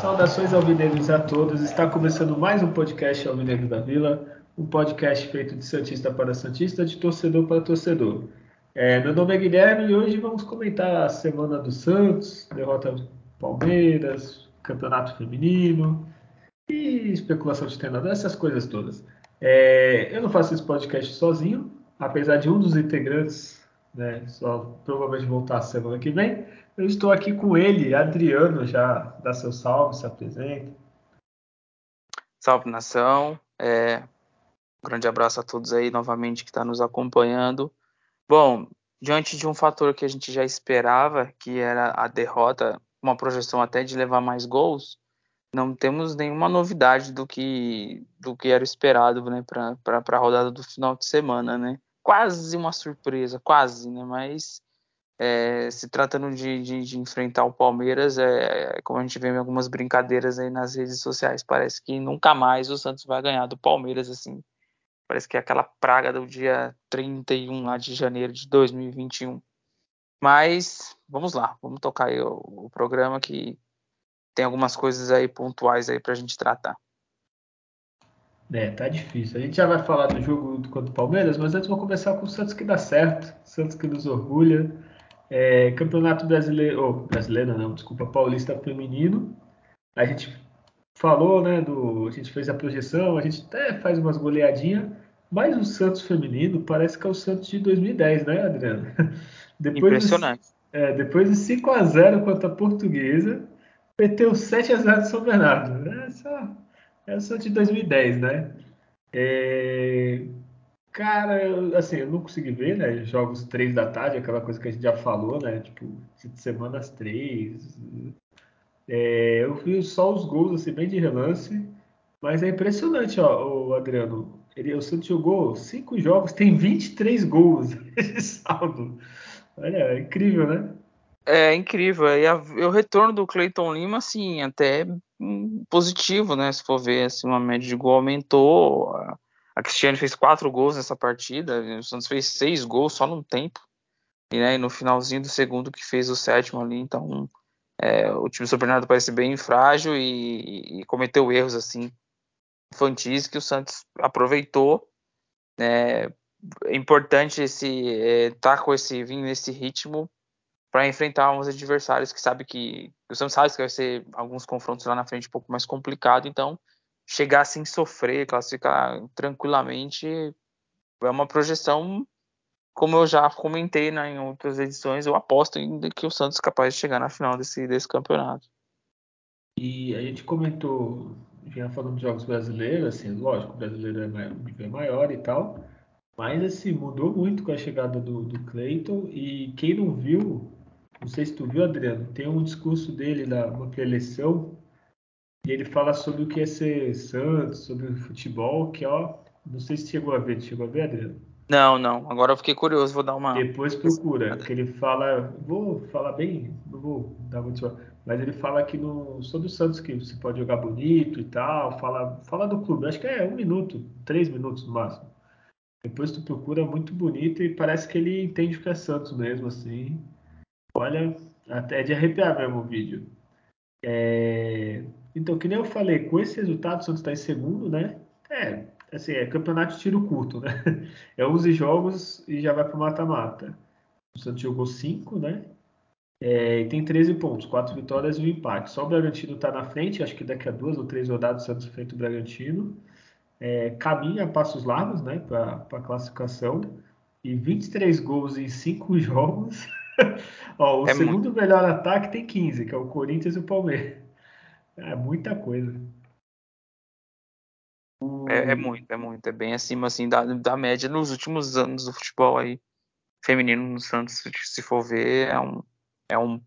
Saudações alvinegros a todos. Está começando mais um podcast Alvinegro da Vila, um podcast feito de Santista para Santista, de torcedor para torcedor. É, meu nome é Guilherme e hoje vamos comentar a semana do Santos, derrota do Palmeiras, campeonato feminino e especulação de treinador, essas coisas todas. É, eu não faço esse podcast sozinho, apesar de um dos integrantes né, só provavelmente voltar semana que vem. Eu estou aqui com ele, Adriano, já dá seu salve, se apresenta. Salve nação, é, um grande abraço a todos aí novamente que está nos acompanhando. Bom, diante de um fator que a gente já esperava, que era a derrota, uma projeção até de levar mais gols, não temos nenhuma novidade do que do que era esperado né, para a rodada do final de semana. Né? Quase uma surpresa, quase, né? mas é, se tratando de, de, de, enfrentar o Palmeiras, é, como a gente vê em algumas brincadeiras aí nas redes sociais, parece que nunca mais o Santos vai ganhar do Palmeiras, assim. Parece que é aquela praga do dia 31 lá de janeiro de 2021. Mas vamos lá, vamos tocar aí o, o programa que tem algumas coisas aí pontuais aí pra gente tratar. É, tá difícil. A gente já vai falar do jogo contra o Palmeiras, mas antes vamos começar com o Santos que dá certo, Santos que nos orgulha. É, Campeonato Brasileiro, oh, brasileiro não, desculpa, Paulista Feminino. A gente falou, né, do, a gente fez a projeção, a gente até faz umas goleadinhas, mas o Santos feminino parece que é o Santos de 2010, né, Adriano? Depois Impressionante. De, é, depois de 5 a 0 contra a Portuguesa, meteu 7 a 0 de São Bernardo. Essa é o Santos de 2010, né? É, Cara, assim, eu não consegui ver, né? Jogos 3 da tarde, aquela coisa que a gente já falou, né? Tipo, semanas 3. É, eu vi só os gols, assim, bem de relance. Mas é impressionante, ó, o Adriano. Ele, o Santos jogou 5 jogos, tem 23 gols de saldo. Olha, é incrível, né? É incrível. E, a, o retorno do Cleiton Lima, assim, até positivo, né? Se for ver, assim, uma média de gol aumentou. A a Cristiane fez quatro gols nessa partida, o Santos fez seis gols só num tempo. E, né, no finalzinho do segundo que fez o sétimo ali, então é, o time do São Bernardo parece bem frágil e, e, cometeu erros assim infantis que o Santos aproveitou. Né, é importante esse é, tá com esse vir nesse ritmo para enfrentar uns adversários que sabe que o Santos sabe que vai ser alguns confrontos lá na frente um pouco mais complicado, então chegar sem sofrer, classificar tranquilamente, é uma projeção, como eu já comentei né, em outras edições, eu aposto ainda que o Santos é capaz de chegar na final desse, desse campeonato. E a gente comentou, já falando de jogos brasileiros, assim, lógico, o brasileiro é maior, é maior e tal, mas assim, mudou muito com a chegada do, do Cleiton e quem não viu, não sei se tu viu, Adriano, tem um discurso dele na uma pré-eleição e ele fala sobre o que é ser Santos, sobre o futebol, que ó, não sei se chegou a ver, chegou a ver, Adriano? Não, não. Agora eu fiquei curioso, vou dar uma. Depois procura, que ele fala, vou falar bem, não vou dar muito, mas ele fala aqui no sobre o Santos que você pode jogar bonito e tal, fala, fala do clube, acho que é um minuto, três minutos no máximo. Depois tu procura muito bonito e parece que ele entende o que é Santos mesmo, assim. Olha, até é de arrepiar mesmo o vídeo. É... Então, que nem eu falei, com esse resultado, o Santos está em segundo, né? É, assim, é campeonato de tiro curto, né? É 11 jogos e já vai para o mata-mata. O Santos jogou 5, né? É, e tem 13 pontos, 4 vitórias e um empate. Só o Bragantino está na frente, acho que daqui a duas ou três rodadas o Santos enfrenta o Bragantino. É, caminha a passos largos, né, para a classificação. E 23 gols em 5 jogos. Ó, o é segundo muito. melhor ataque tem 15, que é o Corinthians e o Palmeiras. É muita coisa. É, é, muito, é muito. É bem acima assim da, da média nos últimos anos do futebol aí feminino no Santos, se for ver, é um, é um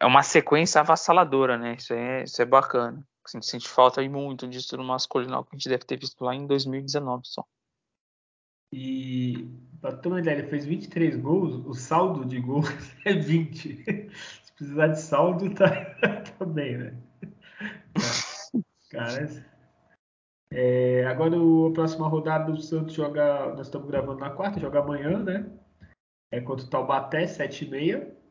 é uma sequência avassaladora, né? Isso é, isso é bacana. Assim, sente falta aí muito disso no masculino que a gente deve ter visto lá em 2019 só. E, para ter uma ideia, ele fez 23 gols, o saldo de gols é 20. Se precisar de saldo, tá, tá bem, né? Cara, é, agora o, a próxima rodada do Santos joga. Nós estamos gravando na quarta, joga amanhã, né? É contra o Taubaté, 7h30.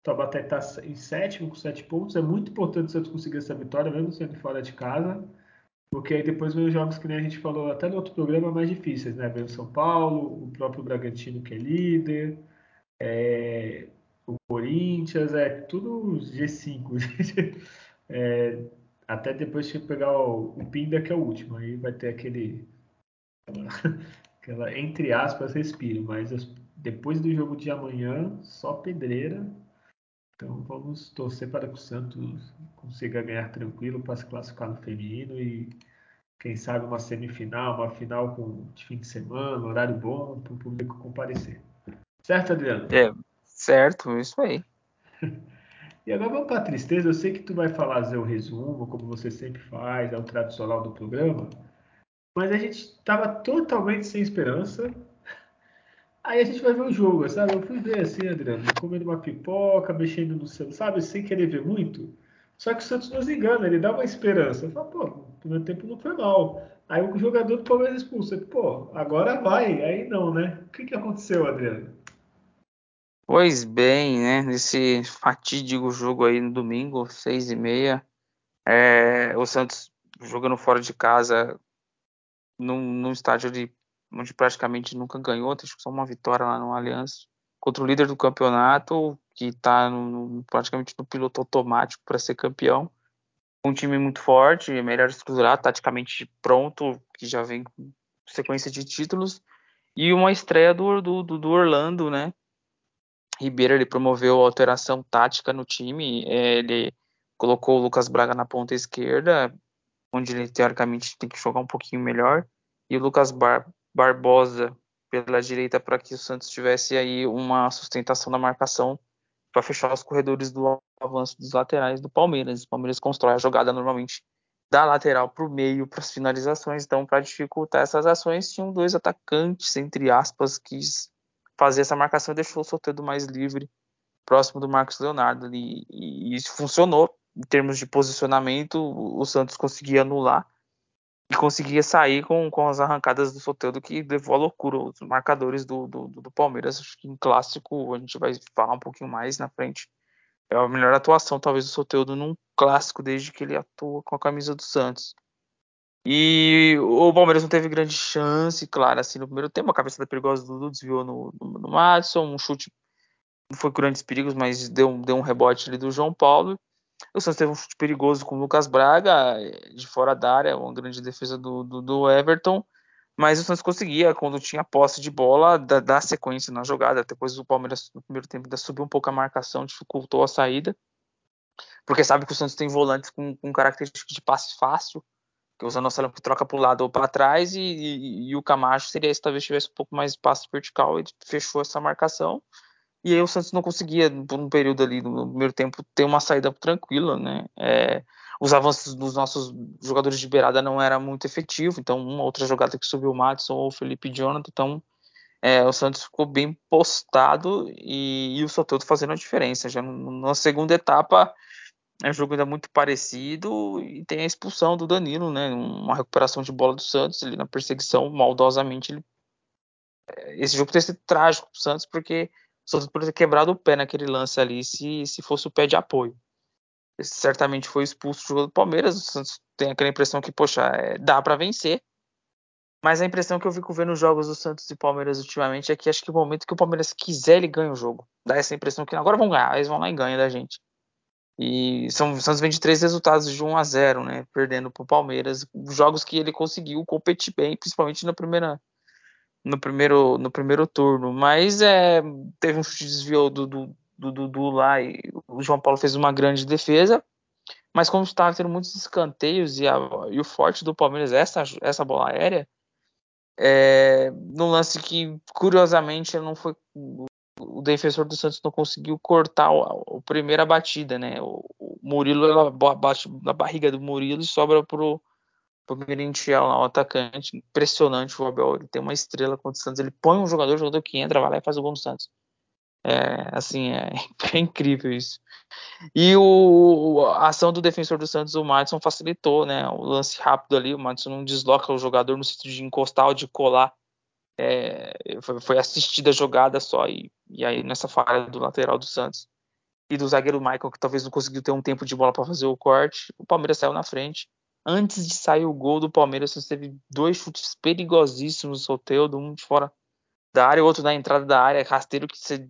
O Taubaté está em sétimo com 7 pontos. É muito importante o Santos conseguir essa vitória, mesmo sendo fora de casa. Porque aí depois vem os jogos que nem a gente falou até no outro programa mais difíceis, né? Vem o São Paulo, o próprio Bragantino que é líder, é, o Corinthians, é tudo G5. é, até depois de pegar o, o, Pinda, que é o último. Aí vai ter aquele. Aquela, entre aspas, respiro. Mas depois do jogo de amanhã, só pedreira. Então vamos torcer para que o Santos consiga ganhar tranquilo para se classificar no feminino e quem sabe uma semifinal, uma final com de fim de semana, horário bom para o público comparecer. Certo, Adriano? É, certo, isso aí. E agora vamos para a tristeza. Eu sei que tu vai fazer o resumo, como você sempre faz, é o tradicional do programa. Mas a gente estava totalmente sem esperança. Aí a gente vai ver o jogo, sabe? Eu fui ver assim, Adriano, comendo uma pipoca, mexendo no celular, sabe? Sem querer ver muito. Só que o Santos nos engana, ele dá uma esperança. Eu falo, pô, o primeiro tempo não foi mal. Aí o jogador do Palmeiras expulsa. Pô, agora vai. Aí não, né? O que, que aconteceu, Adriano? Pois bem, né? Nesse fatídico jogo aí no domingo, seis e meia, é, o Santos jogando fora de casa, num, num estádio de, onde praticamente nunca ganhou, tem só uma vitória lá no Allianz, contra o líder do campeonato, que está praticamente no piloto automático para ser campeão. Um time muito forte, melhor estruturado, taticamente pronto, que já vem com sequência de títulos. E uma estreia do, do, do Orlando, né? Ribeiro ele promoveu alteração tática no time, é, ele colocou o Lucas Braga na ponta esquerda, onde ele teoricamente tem que jogar um pouquinho melhor, e o Lucas Bar Barbosa pela direita para que o Santos tivesse aí uma sustentação da marcação para fechar os corredores do avanço dos laterais do Palmeiras. O Palmeiras constrói a jogada normalmente da lateral para o meio para as finalizações, então para dificultar essas ações tinham dois atacantes entre aspas que fazer essa marcação e deixou o Soteldo mais livre, próximo do Marcos Leonardo ali. E, isso funcionou. Em termos de posicionamento, o Santos conseguia anular e conseguia sair com, com as arrancadas do Soteldo que levou à loucura os marcadores do, do, do Palmeiras. Acho que em clássico a gente vai falar um pouquinho mais na frente. É a melhor atuação, talvez, do Soteldo num clássico desde que ele atua com a camisa do Santos. E o Palmeiras não teve grande chance, claro, assim, no primeiro tempo. A cabeça da perigosa do Dudu desviou no, no, no Madison, um chute não foi com grandes perigos, mas deu, deu um rebote ali do João Paulo. O Santos teve um chute perigoso com o Lucas Braga, de fora da área, uma grande defesa do, do, do Everton. Mas o Santos conseguia, quando tinha posse de bola, dar, dar sequência na jogada. Depois o Palmeiras, no primeiro tempo, ainda subiu um pouco a marcação, dificultou a saída. Porque sabe que o Santos tem volantes com, com características de passe fácil que o Zanocelo que troca para o lado ou para trás, e, e, e, o Camacho seria se talvez tivesse um pouco mais espaço vertical, e fechou essa marcação. E aí o Santos não conseguia, por um período ali no primeiro tempo, ter uma saída tranquila, né? É, os avanços dos nossos jogadores de beirada não era muito efetivo, então uma outra jogada que subiu o Madison ou o Felipe Jonathan, então é, o Santos ficou bem postado e, e o Soteldo fazendo a diferença. Já na segunda etapa, é um jogo ainda muito parecido e tem a expulsão do Danilo, né? Uma recuperação de bola do Santos, ele na perseguição, maldosamente. Ele... É, esse jogo teria sido trágico para o Santos, porque Santos poderia ter quebrado o pé naquele lance ali, se, se fosse o pé de apoio. Certamente foi expulso do jogo do Palmeiras. O Santos tem aquela impressão que, poxa, é, dá para vencer. Mas a impressão que eu fico vendo nos jogos do Santos e Palmeiras ultimamente é que acho que o momento que o Palmeiras quiser, ele ganha o jogo. Dá essa impressão que agora vão ganhar, eles vão lá e ganham da gente. E são, o Santos vem de três resultados de 1 a 0 né? Perdendo para o Palmeiras. Jogos que ele conseguiu competir bem, principalmente na primeira, no, primeiro, no primeiro turno. Mas é, teve um desvio do, do, do Dudu lá e o João Paulo fez uma grande defesa. Mas como estava tendo muitos escanteios e, a, e o forte do Palmeiras, essa, essa bola aérea, é, no lance que curiosamente não foi o defensor do Santos não conseguiu cortar a, primeira batida, né? O, o Murilo ela bate na barriga do Murilo e sobra pro, Palmeirense é um atacante impressionante. O Abel ele tem uma estrela contra o Santos. Ele põe um jogador, o jogador que entra, vai lá e faz o gol no Santos. É, assim, é, é incrível isso. E o, a ação do defensor do Santos, o Madison, facilitou, né? O lance rápido ali, o Madison não desloca o jogador no sentido de encostar ou de colar. É, foi, foi, assistida a jogada só, e, e aí nessa falha do lateral do Santos e do zagueiro Michael, que talvez não conseguiu ter um tempo de bola para fazer o corte, o Palmeiras saiu na frente. Antes de sair o gol do Palmeiras, você teve dois chutes perigosíssimos, Soteudo, um de fora da área, o outro na entrada da área, rasteiro que você,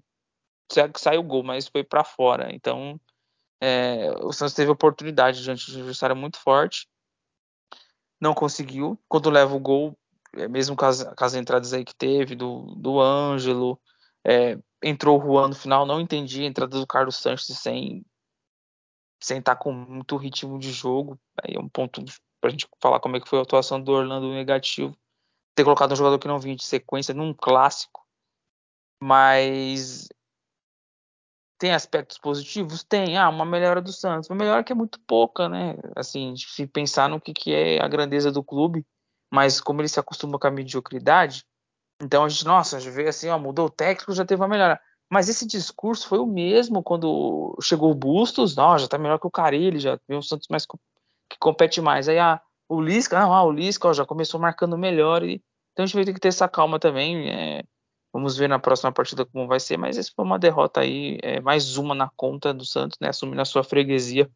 saiu o gol, mas foi para fora. Então, é, o Santos teve oportunidade diante de um adversário muito forte, não conseguiu. Quando leva o gol, é, mesmo com as, com as, entradas aí que teve, do, do Ângelo, é, entrou o Juan no final, não entendi a entrada do Carlos Sanches sem sem estar com muito ritmo de jogo. Aí é um ponto para a gente falar como é que foi a atuação do Orlando negativo. Ter colocado um jogador que não vinha de sequência num clássico. Mas tem aspectos positivos? Tem. Ah, uma melhora do Santos. Uma melhora que é muito pouca, né? Assim, se pensar no que, que é a grandeza do clube. Mas como ele se acostuma com a mediocridade, então a gente, nossa, a gente vê assim, ó, mudou o técnico, já teve uma melhora. Mas esse discurso foi o mesmo quando chegou o Bustos, não, já tá melhor que o Carilli, já vê o Santos mais que compete mais. Aí ah, o Lisca, não, ah, o Lisca ó, já começou marcando melhor. E, então a gente vai ter que ter essa calma também. É, vamos ver na próxima partida como vai ser, mas essa foi uma derrota aí, é, mais uma na conta do Santos, né? Assumindo a sua freguesia,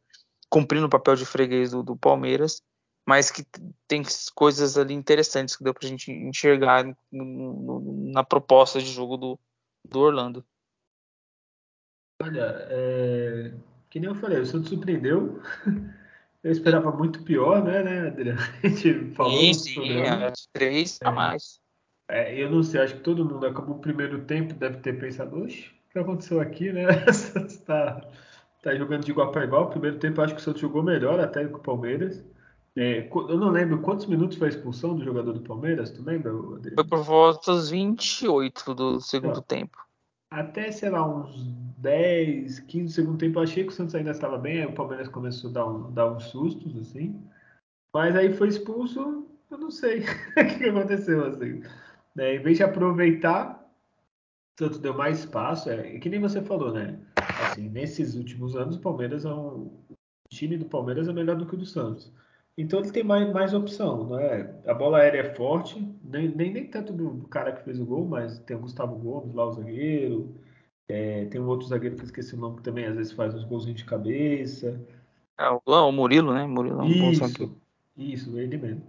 cumprindo o papel de freguês do, do Palmeiras mas que tem coisas ali interessantes que deu pra gente enxergar no, no, na proposta de jogo do, do Orlando. Olha, é... que nem eu falei, o Santos surpreendeu. Eu esperava muito pior, né, né, Adriano? A gente falou sim, sim, é, três a mais. É, eu não sei, acho que todo mundo acabou o primeiro tempo, deve ter pensado, oxe, o que aconteceu aqui, né? O Santos tá, tá jogando de igual para igual. Primeiro tempo, acho que o Santos jogou melhor até que o Palmeiras. É, eu não lembro quantos minutos foi a expulsão do jogador do Palmeiras, tu lembra? Adriano? Foi por volta dos 28 do segundo então, tempo. Até, sei lá, uns 10, 15 segundo tempo, eu achei que o Santos ainda estava bem, aí o Palmeiras começou a dar, um, dar uns sustos, assim. Mas aí foi expulso, eu não sei o que aconteceu, assim. É, em vez de aproveitar, o Santos deu mais espaço, é, que nem você falou, né? Assim, nesses últimos anos, o Palmeiras é um, o time do Palmeiras é melhor do que o do Santos. Então ele tem mais, mais opção, não é? A bola aérea é forte, nem, nem, nem tanto do cara que fez o gol, mas tem o Gustavo Gomes lá, o zagueiro. É, tem um outro zagueiro que eu esqueci o nome que também às vezes faz uns golzinhos de cabeça. É, o Murilo, né? Murilo é um isso, bom. Isso, ele mesmo.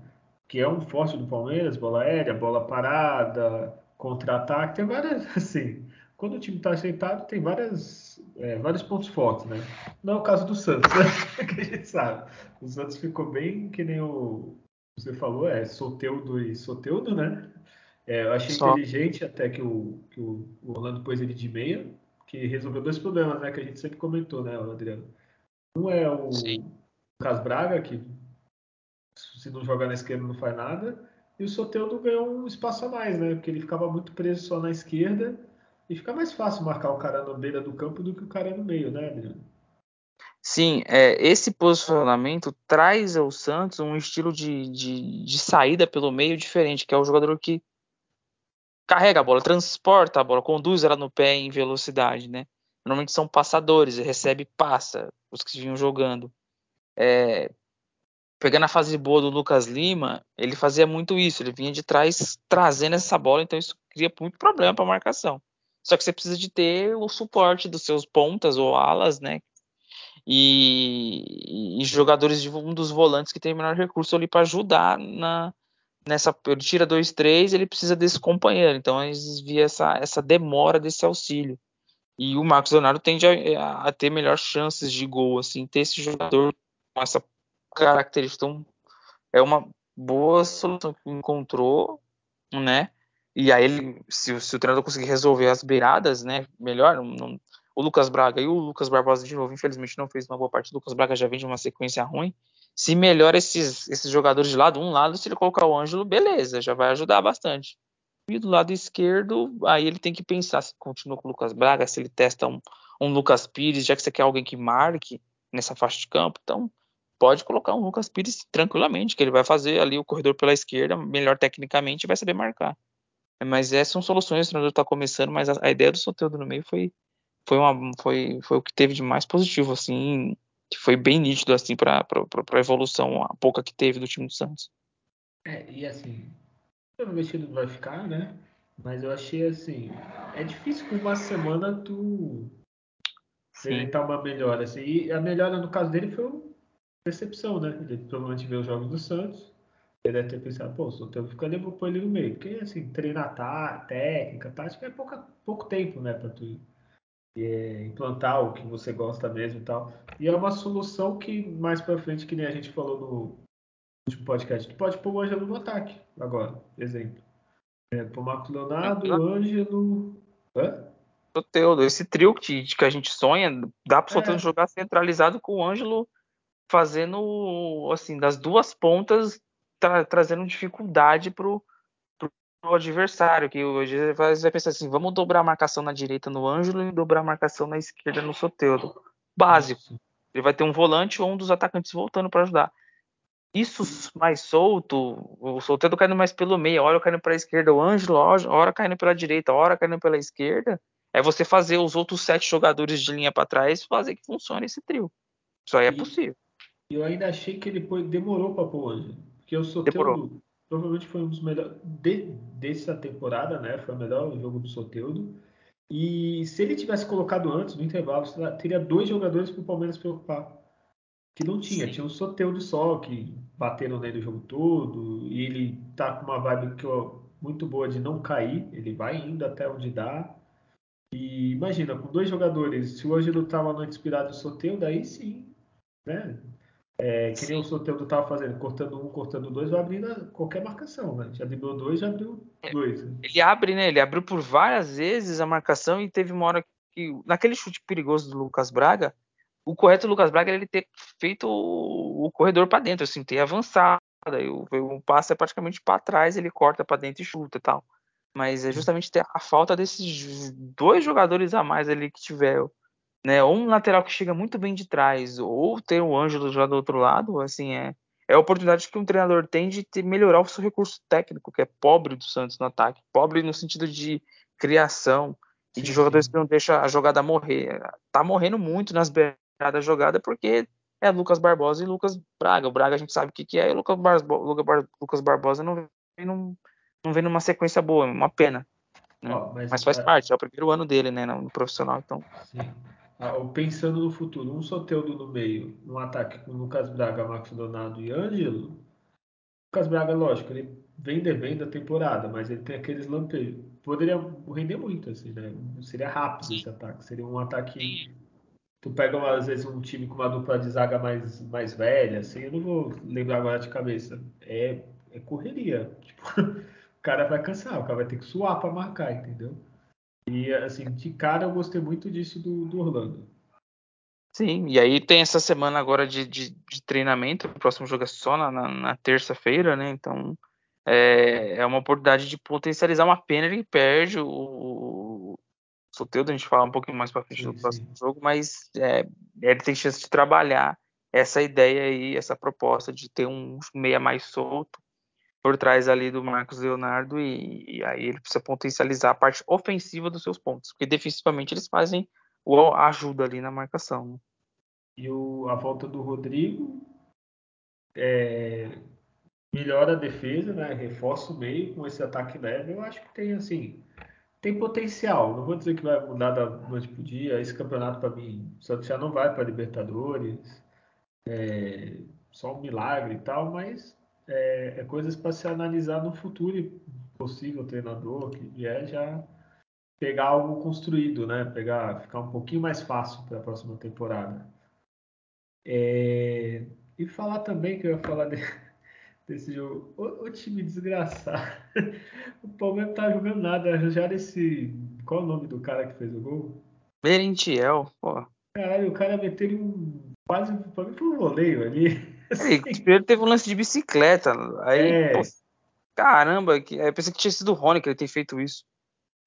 Que é um forte do Palmeiras, bola aérea, bola parada, contra-ataque, tem várias, assim, quando o time está ajeitado, tem várias, é, vários pontos fortes, né? Não é o caso do Santos, né? que a gente sabe. O Santos ficou bem que nem o você falou, é Soteudo e Soteudo, né? É, eu achei Só. inteligente até que o, que o Orlando pôs ele de meia, que resolveu dois problemas, né? Que a gente sempre comentou, né, Adriano? Um é o Sim. Lucas Braga, que se não jogar na esquerda não faz nada, e o Soteudo ganhou um espaço a mais, né? Porque ele ficava muito preso só na esquerda e fica mais fácil marcar o cara na beira do campo do que o cara no meio, né, Adriano? Sim, é, esse posicionamento traz ao Santos um estilo de, de, de, saída pelo meio diferente, que é o jogador que carrega a bola, transporta a bola, conduz ela no pé em velocidade, né? Normalmente são passadores, recebe passa, os que vinham jogando. É, pegando a fase boa do Lucas Lima, ele fazia muito isso, ele vinha de trás trazendo essa bola, então isso cria muito problema para a marcação. Só que você precisa de ter o suporte dos seus pontas ou alas, né? E, e jogadores de um dos volantes que tem menor recurso ali para ajudar na nessa ele tira dois três ele precisa desse companheiro. Então eles via essa, essa demora desse auxílio. E o Marcos Leonardo tende a, a, ter melhores chances de gol assim ter esse jogador com essa característica. Então, é uma boa solução que encontrou né e aí, ele, se, se, o treinador conseguir resolver as beiradas, né, melhor. Não, o Lucas Braga e o Lucas Barbosa, de novo, infelizmente não fez uma boa parte. O Lucas Braga já vem de uma sequência ruim. Se melhora esses, esses jogadores de lado, um lado, se ele colocar o Ângelo, beleza, já vai ajudar bastante. E do lado esquerdo, aí ele tem que pensar se continua com o Lucas Braga, se ele testa um, um Lucas Pires, já que você quer alguém que marque nessa faixa de campo. Então, pode colocar um Lucas Pires tranquilamente, que ele vai fazer ali o corredor pela esquerda, melhor tecnicamente, e vai saber marcar. Mas essas são soluções, o treinador está começando, mas a, a, ideia do Soteldo no meio foi, foi, uma, foi, foi o que teve de mais positivo, assim, que foi bem nítido, assim, para a evolução, a pouca que teve do time do Santos. É, e assim, ele não vai ficar, né? Mas eu achei assim, é difícil com uma semana tu experimentar uma melhora. Assim, e a melhora no caso dele foi uma percepção, né? Ele provavelmente vê os jogos do Santos. Ele deve ter pensado, pô, se eu tenho que ficar, eu vou pôr ele no meio. Porque assim, treinar tá, técnica, tática é pouca, pouco tempo, né? Pra tu é, implantar o que você gosta mesmo e tal. E é uma solução que mais pra frente, que nem a gente falou no último podcast, tu pode pôr o Ângelo no ataque agora, exemplo. É, pôr Marcos Leonardo, Ângelo. Hã? Esse trio que, que a gente sonha, dá para o Soteudo é. jogar centralizado com o Ângelo fazendo, assim, das duas pontas, tra trazendo dificuldade pro, pro adversário, que hoje vai pensar assim, vamos dobrar a marcação na direita no Ângelo e dobrar a marcação na esquerda no Soteudo. Básico. Ele vai ter um volante ou um dos atacantes voltando para ajudar. Isso mais solto, o Soteudo caindo mais pelo meio, hora caindo para a esquerda, o Ângelo, hora caindo pela direita, hora caindo pela esquerda, é você fazer os outros sete jogadores de linha para trás fazer que funcione esse trio. Isso aí é e, possível. Eu ainda achei que ele demorou para pôr hoje. Porque o Soteudo provavelmente foi um dos melhores de, dessa temporada, né? Foi o melhor jogo do Soteudo. E se ele tivesse colocado antes, no intervalo, teria dois jogadores para o Palmeiras preocupar. Que não tinha. Sim. Tinha o Soteudo só, que bateram nele o jogo todo. E ele tá com uma vibe que, ó, muito boa de não cair. Ele vai indo até onde dá. E imagina, com dois jogadores, se o Ângelo estava no inspirado do sorteio, daí sim, né? É, que nem o Soteldo estava fazendo, cortando um, cortando dois, vai abrindo qualquer marcação, né? Já driblou dois, já abriu é, dois. Né? Ele abre, né? Ele abriu por várias vezes a marcação e teve uma hora que, naquele chute perigoso do Lucas Braga, o correto do Lucas Braga era ele ter feito o, o corredor para dentro, assim, ter avançado. Aí o, o passe é praticamente para trás, ele corta para dentro e chuta e tal. Mas é justamente ter a falta desses dois jogadores a mais ali que tiver, né? Ou um lateral que chega muito bem de trás, ou ter o Ângelo já do outro lado, assim, é, é a oportunidade que um treinador tem de ter, melhorar o seu recurso técnico, que é pobre do Santos no ataque. Pobre no sentido de criação e de jogadores que não deixam a jogada morrer. Tá morrendo muito nas beiradas da jogada porque é Lucas Barbosa e Lucas Braga. O Braga a gente sabe o que, que é, e o Lucas, Bar Lucas Barbosa não vem num não vem numa sequência boa, uma pena. Né? mas, mas, faz parte, é o primeiro ano dele, né, no profissional, então. Sim. Ah, pensando no futuro, um Soteudo no meio, um ataque com Lucas Braga, Marcos Donado e Ângelo. Lucas Braga, lógico, ele vem devendo a temporada, mas ele tem aqueles lampejos. Poderia render muito, assim, né? Seria rápido Sim. esse ataque. Seria um ataque. Sim. Tu pega, às vezes, um time com uma dupla de zaga mais, mais velha, assim, eu não vou lembrar agora de cabeça. É, é correria. Tipo, cara vai cansar, o cara vai ter que suar para marcar, entendeu? E assim, de cara eu gostei muito disso do, do Orlando. Sim, e aí tem essa semana agora de, de, de treinamento, o próximo jogo é só na, na, na terça-feira, né? Então é, é, uma oportunidade de potencializar uma pena, ele perde o, o Soteudo, a gente fala um pouquinho mais para frente sim, do próximo sim. jogo, mas é, ele tem chance de trabalhar essa ideia aí, essa proposta de ter um meia mais solto, por trás ali do Marcos Leonardo e, e, aí ele precisa potencializar a parte ofensiva dos seus pontos, porque defensivamente eles fazem o ajuda ali na marcação. Né? E o, a volta do Rodrigo é, melhora a defesa, né? reforça o meio com esse ataque leve. Eu acho que tem assim tem potencial. Não vou dizer que vai mudar da noite para dia. Esse campeonato para mim, o Santos já não vai para Libertadores, é, só um milagre e tal, mas é, é coisas para se analisar no futuro e possível treinador que vier já pegar algo construído, né? Pegar, ficar um pouquinho mais fácil para a próxima temporada. É, e falar também que eu ia falar de, desse jogo. O, o, time desgraçado. O Palmeiras não tá jogando nada. Arranjaram esse. Qual o nome do cara que fez o gol? Merentiel, pô. Caralho, o cara meteu um. Quase. Pra mim foi um voleio ali. Assim. primeiro teve um lance de bicicleta. Aí, é. pô, caramba, que, eu pensei que tinha sido o Rony que ele tem feito isso.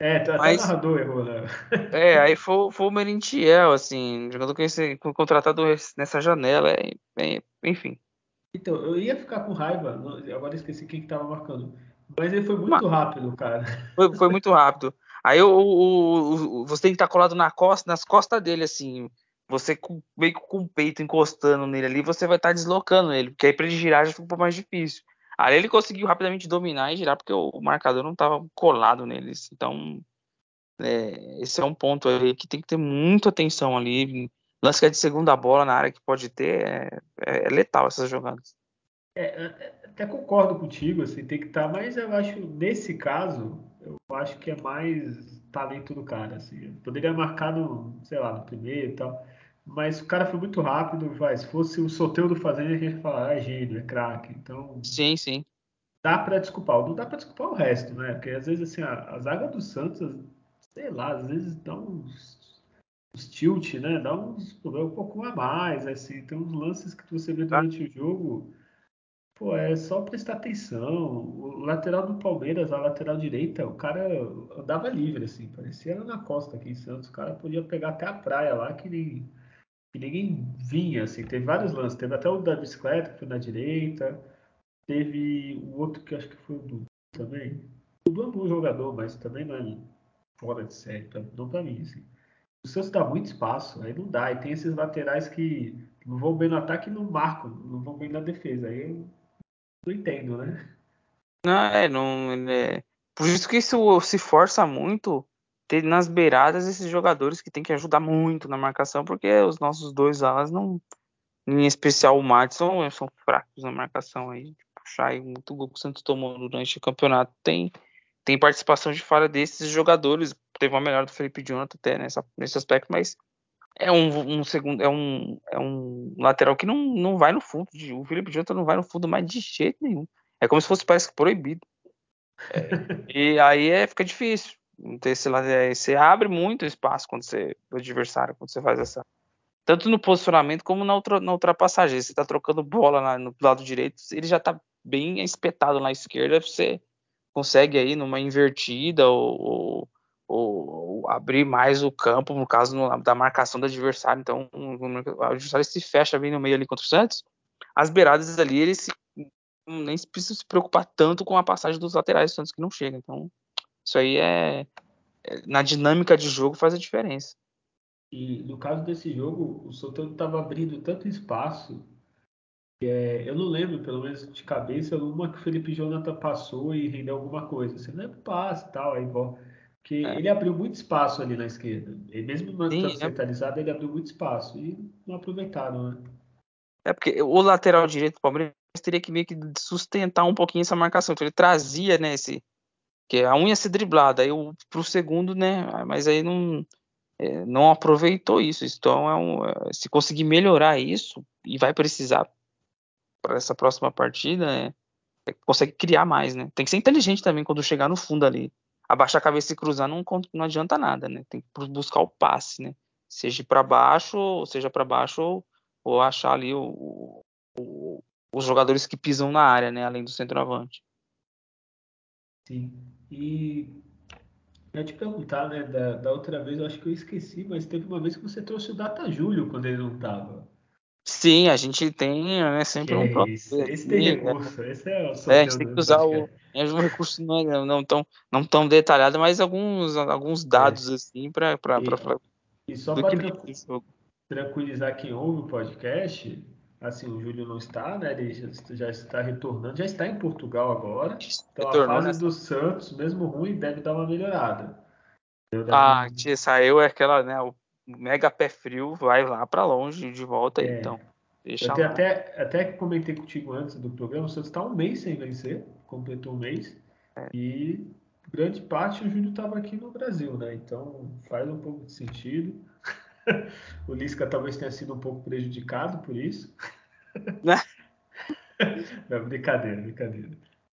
É, até Mas, o narrador errou, né? É, aí foi, foi o Merentiel, assim, jogador que esse, contratado nessa janela, enfim. Então, eu ia ficar com raiva, agora esqueci quem que tava marcando. Mas ele foi muito Mas, rápido, cara. Foi, foi muito rápido. Aí o, o, o, você tem que estar colado na costa, nas costas dele, assim. Você com, meio que com o peito encostando nele ali, você vai estar deslocando ele, porque aí para ele girar já fica um pouco mais difícil. Aí ele conseguiu rapidamente dominar e girar, porque o marcador não estava colado neles. Então, é, esse é um ponto aí que tem que ter muita atenção ali. Lance que é de segunda bola na área que pode ter é, é, é letal essas jogadas. É, é, até concordo contigo, assim, tem que estar, tá, mas eu acho, nesse caso, eu acho que é mais talento do cara, assim. Poderia marcar no, sei lá, no primeiro e tal, mas o cara foi muito rápido, vai, se fosse o Soteudo fazendo, a gente ia falar, ah, é gênio, é craque, então... Sim, sim. Dá para desculpar, não dá para desculpar o resto, né? Porque às vezes, assim, a, a zaga do Santos, sei lá, às vezes dá uns, uns tilt, né? Dá uns um pouco a mais, assim. Tem uns lances que você vê durante o jogo, pô, é só prestar atenção. O lateral do Palmeiras, a lateral direita, o cara andava livre, assim, parecia na costa aqui em Santos. O cara podia pegar até a praia lá que, nem, que ninguém vinha, assim. Teve vários lances, teve até o da bicicleta, que foi na direita. Teve o outro que acho que foi o Dudu também. O Dudu é um bom jogador, mas também não é fora de série, não para mim. Assim. O Santos dá muito espaço, aí não dá. E tem esses laterais que não vão bem no ataque e não marcam, não vão bem na defesa. Aí eu não entendo, né? Não, é, não. É... Por isso que isso se força muito ter nas beiradas esses jogadores que tem que ajudar muito na marcação, porque os nossos dois alas não. Em especial o Madison, são fracos na marcação aí. Puxar aí muito gol que o Santos tomou durante o campeonato. Tem tem participação de falha desses jogadores. Teve uma melhora do Felipe Jonathan até nessa, nesse aspecto, mas é um, um, segundo, é um, é um lateral que não, não vai no fundo. De, o Felipe Jonathan não vai no fundo mais de jeito nenhum. É como se fosse parece proibido. É, e aí é, fica difícil. Ter esse, é, você abre muito espaço quando você o adversário quando você faz essa tanto no posicionamento como na, outra, na ultrapassagem. Você está trocando bola na, no lado direito, ele já está bem espetado na esquerda. Você consegue aí numa invertida ou, ou, ou abrir mais o campo, no caso no, da marcação do adversário. Então, o adversário se fecha bem no meio ali contra o Santos. As beiradas ali, ele se, nem precisa se preocupar tanto com a passagem dos laterais do Santos que não chega. Então, isso aí é, é na dinâmica de jogo faz a diferença. E no caso desse jogo, o Soteldo estava abrindo tanto espaço é, eu não lembro, pelo menos de cabeça, uma que o Felipe Jonathan passou e rendeu alguma coisa. Você lembra passe e tal, aí Porque é. ele abriu muito espaço ali na esquerda. E mesmo estando é. centralizado, ele abriu muito espaço. E não aproveitaram, né? É porque o lateral direito do Palmeiras teria que meio que sustentar um pouquinho essa marcação. Então ele trazia, né, esse. Que a unha ser driblada. Aí o, pro segundo, né? Mas aí não. É, não aproveitou isso. Então, é um, é, se conseguir melhorar isso, e vai precisar para essa próxima partida, é, é, consegue criar mais, né? Tem que ser inteligente também quando chegar no fundo ali. Abaixar a cabeça e cruzar não, não adianta nada, né? Tem que buscar o passe, né? Seja para baixo, seja para baixo ou, ou, achar ali o, o, os jogadores que pisam na área, né? Além do centroavante. Sim. E eu te perguntar, né? Da, da, outra vez eu acho que eu esqueci, mas teve uma vez que você trouxe o Data Júlio quando ele não estava. Sim, a gente tem né, sempre que um plano. Esse, tem né? recurso, esse é o é, A gente tem que usar o, é um recurso não, é, não, tão, não tão detalhado, mas alguns, alguns dados é. assim para falar. E só para tranquilizar quem ouve o podcast, assim, o Júlio não está, né? Ele já, está retornando, já está em Portugal agora. Então Retornou a fase do Santos, mesmo ruim, deve dar uma melhorada. Ah, tia, saiu aquela, né? O mega pé frio, vai lá para longe de volta é. então. Deixa eu até, até comentei contigo antes do programa, o Santos está um mês sem vencer, completou um mês, é. e grande parte o Júlio estava aqui no Brasil, né? Então faz um pouco de sentido. o Lisca talvez tenha sido um pouco prejudicado por isso. Né? Não, brincadeira, brincadeira.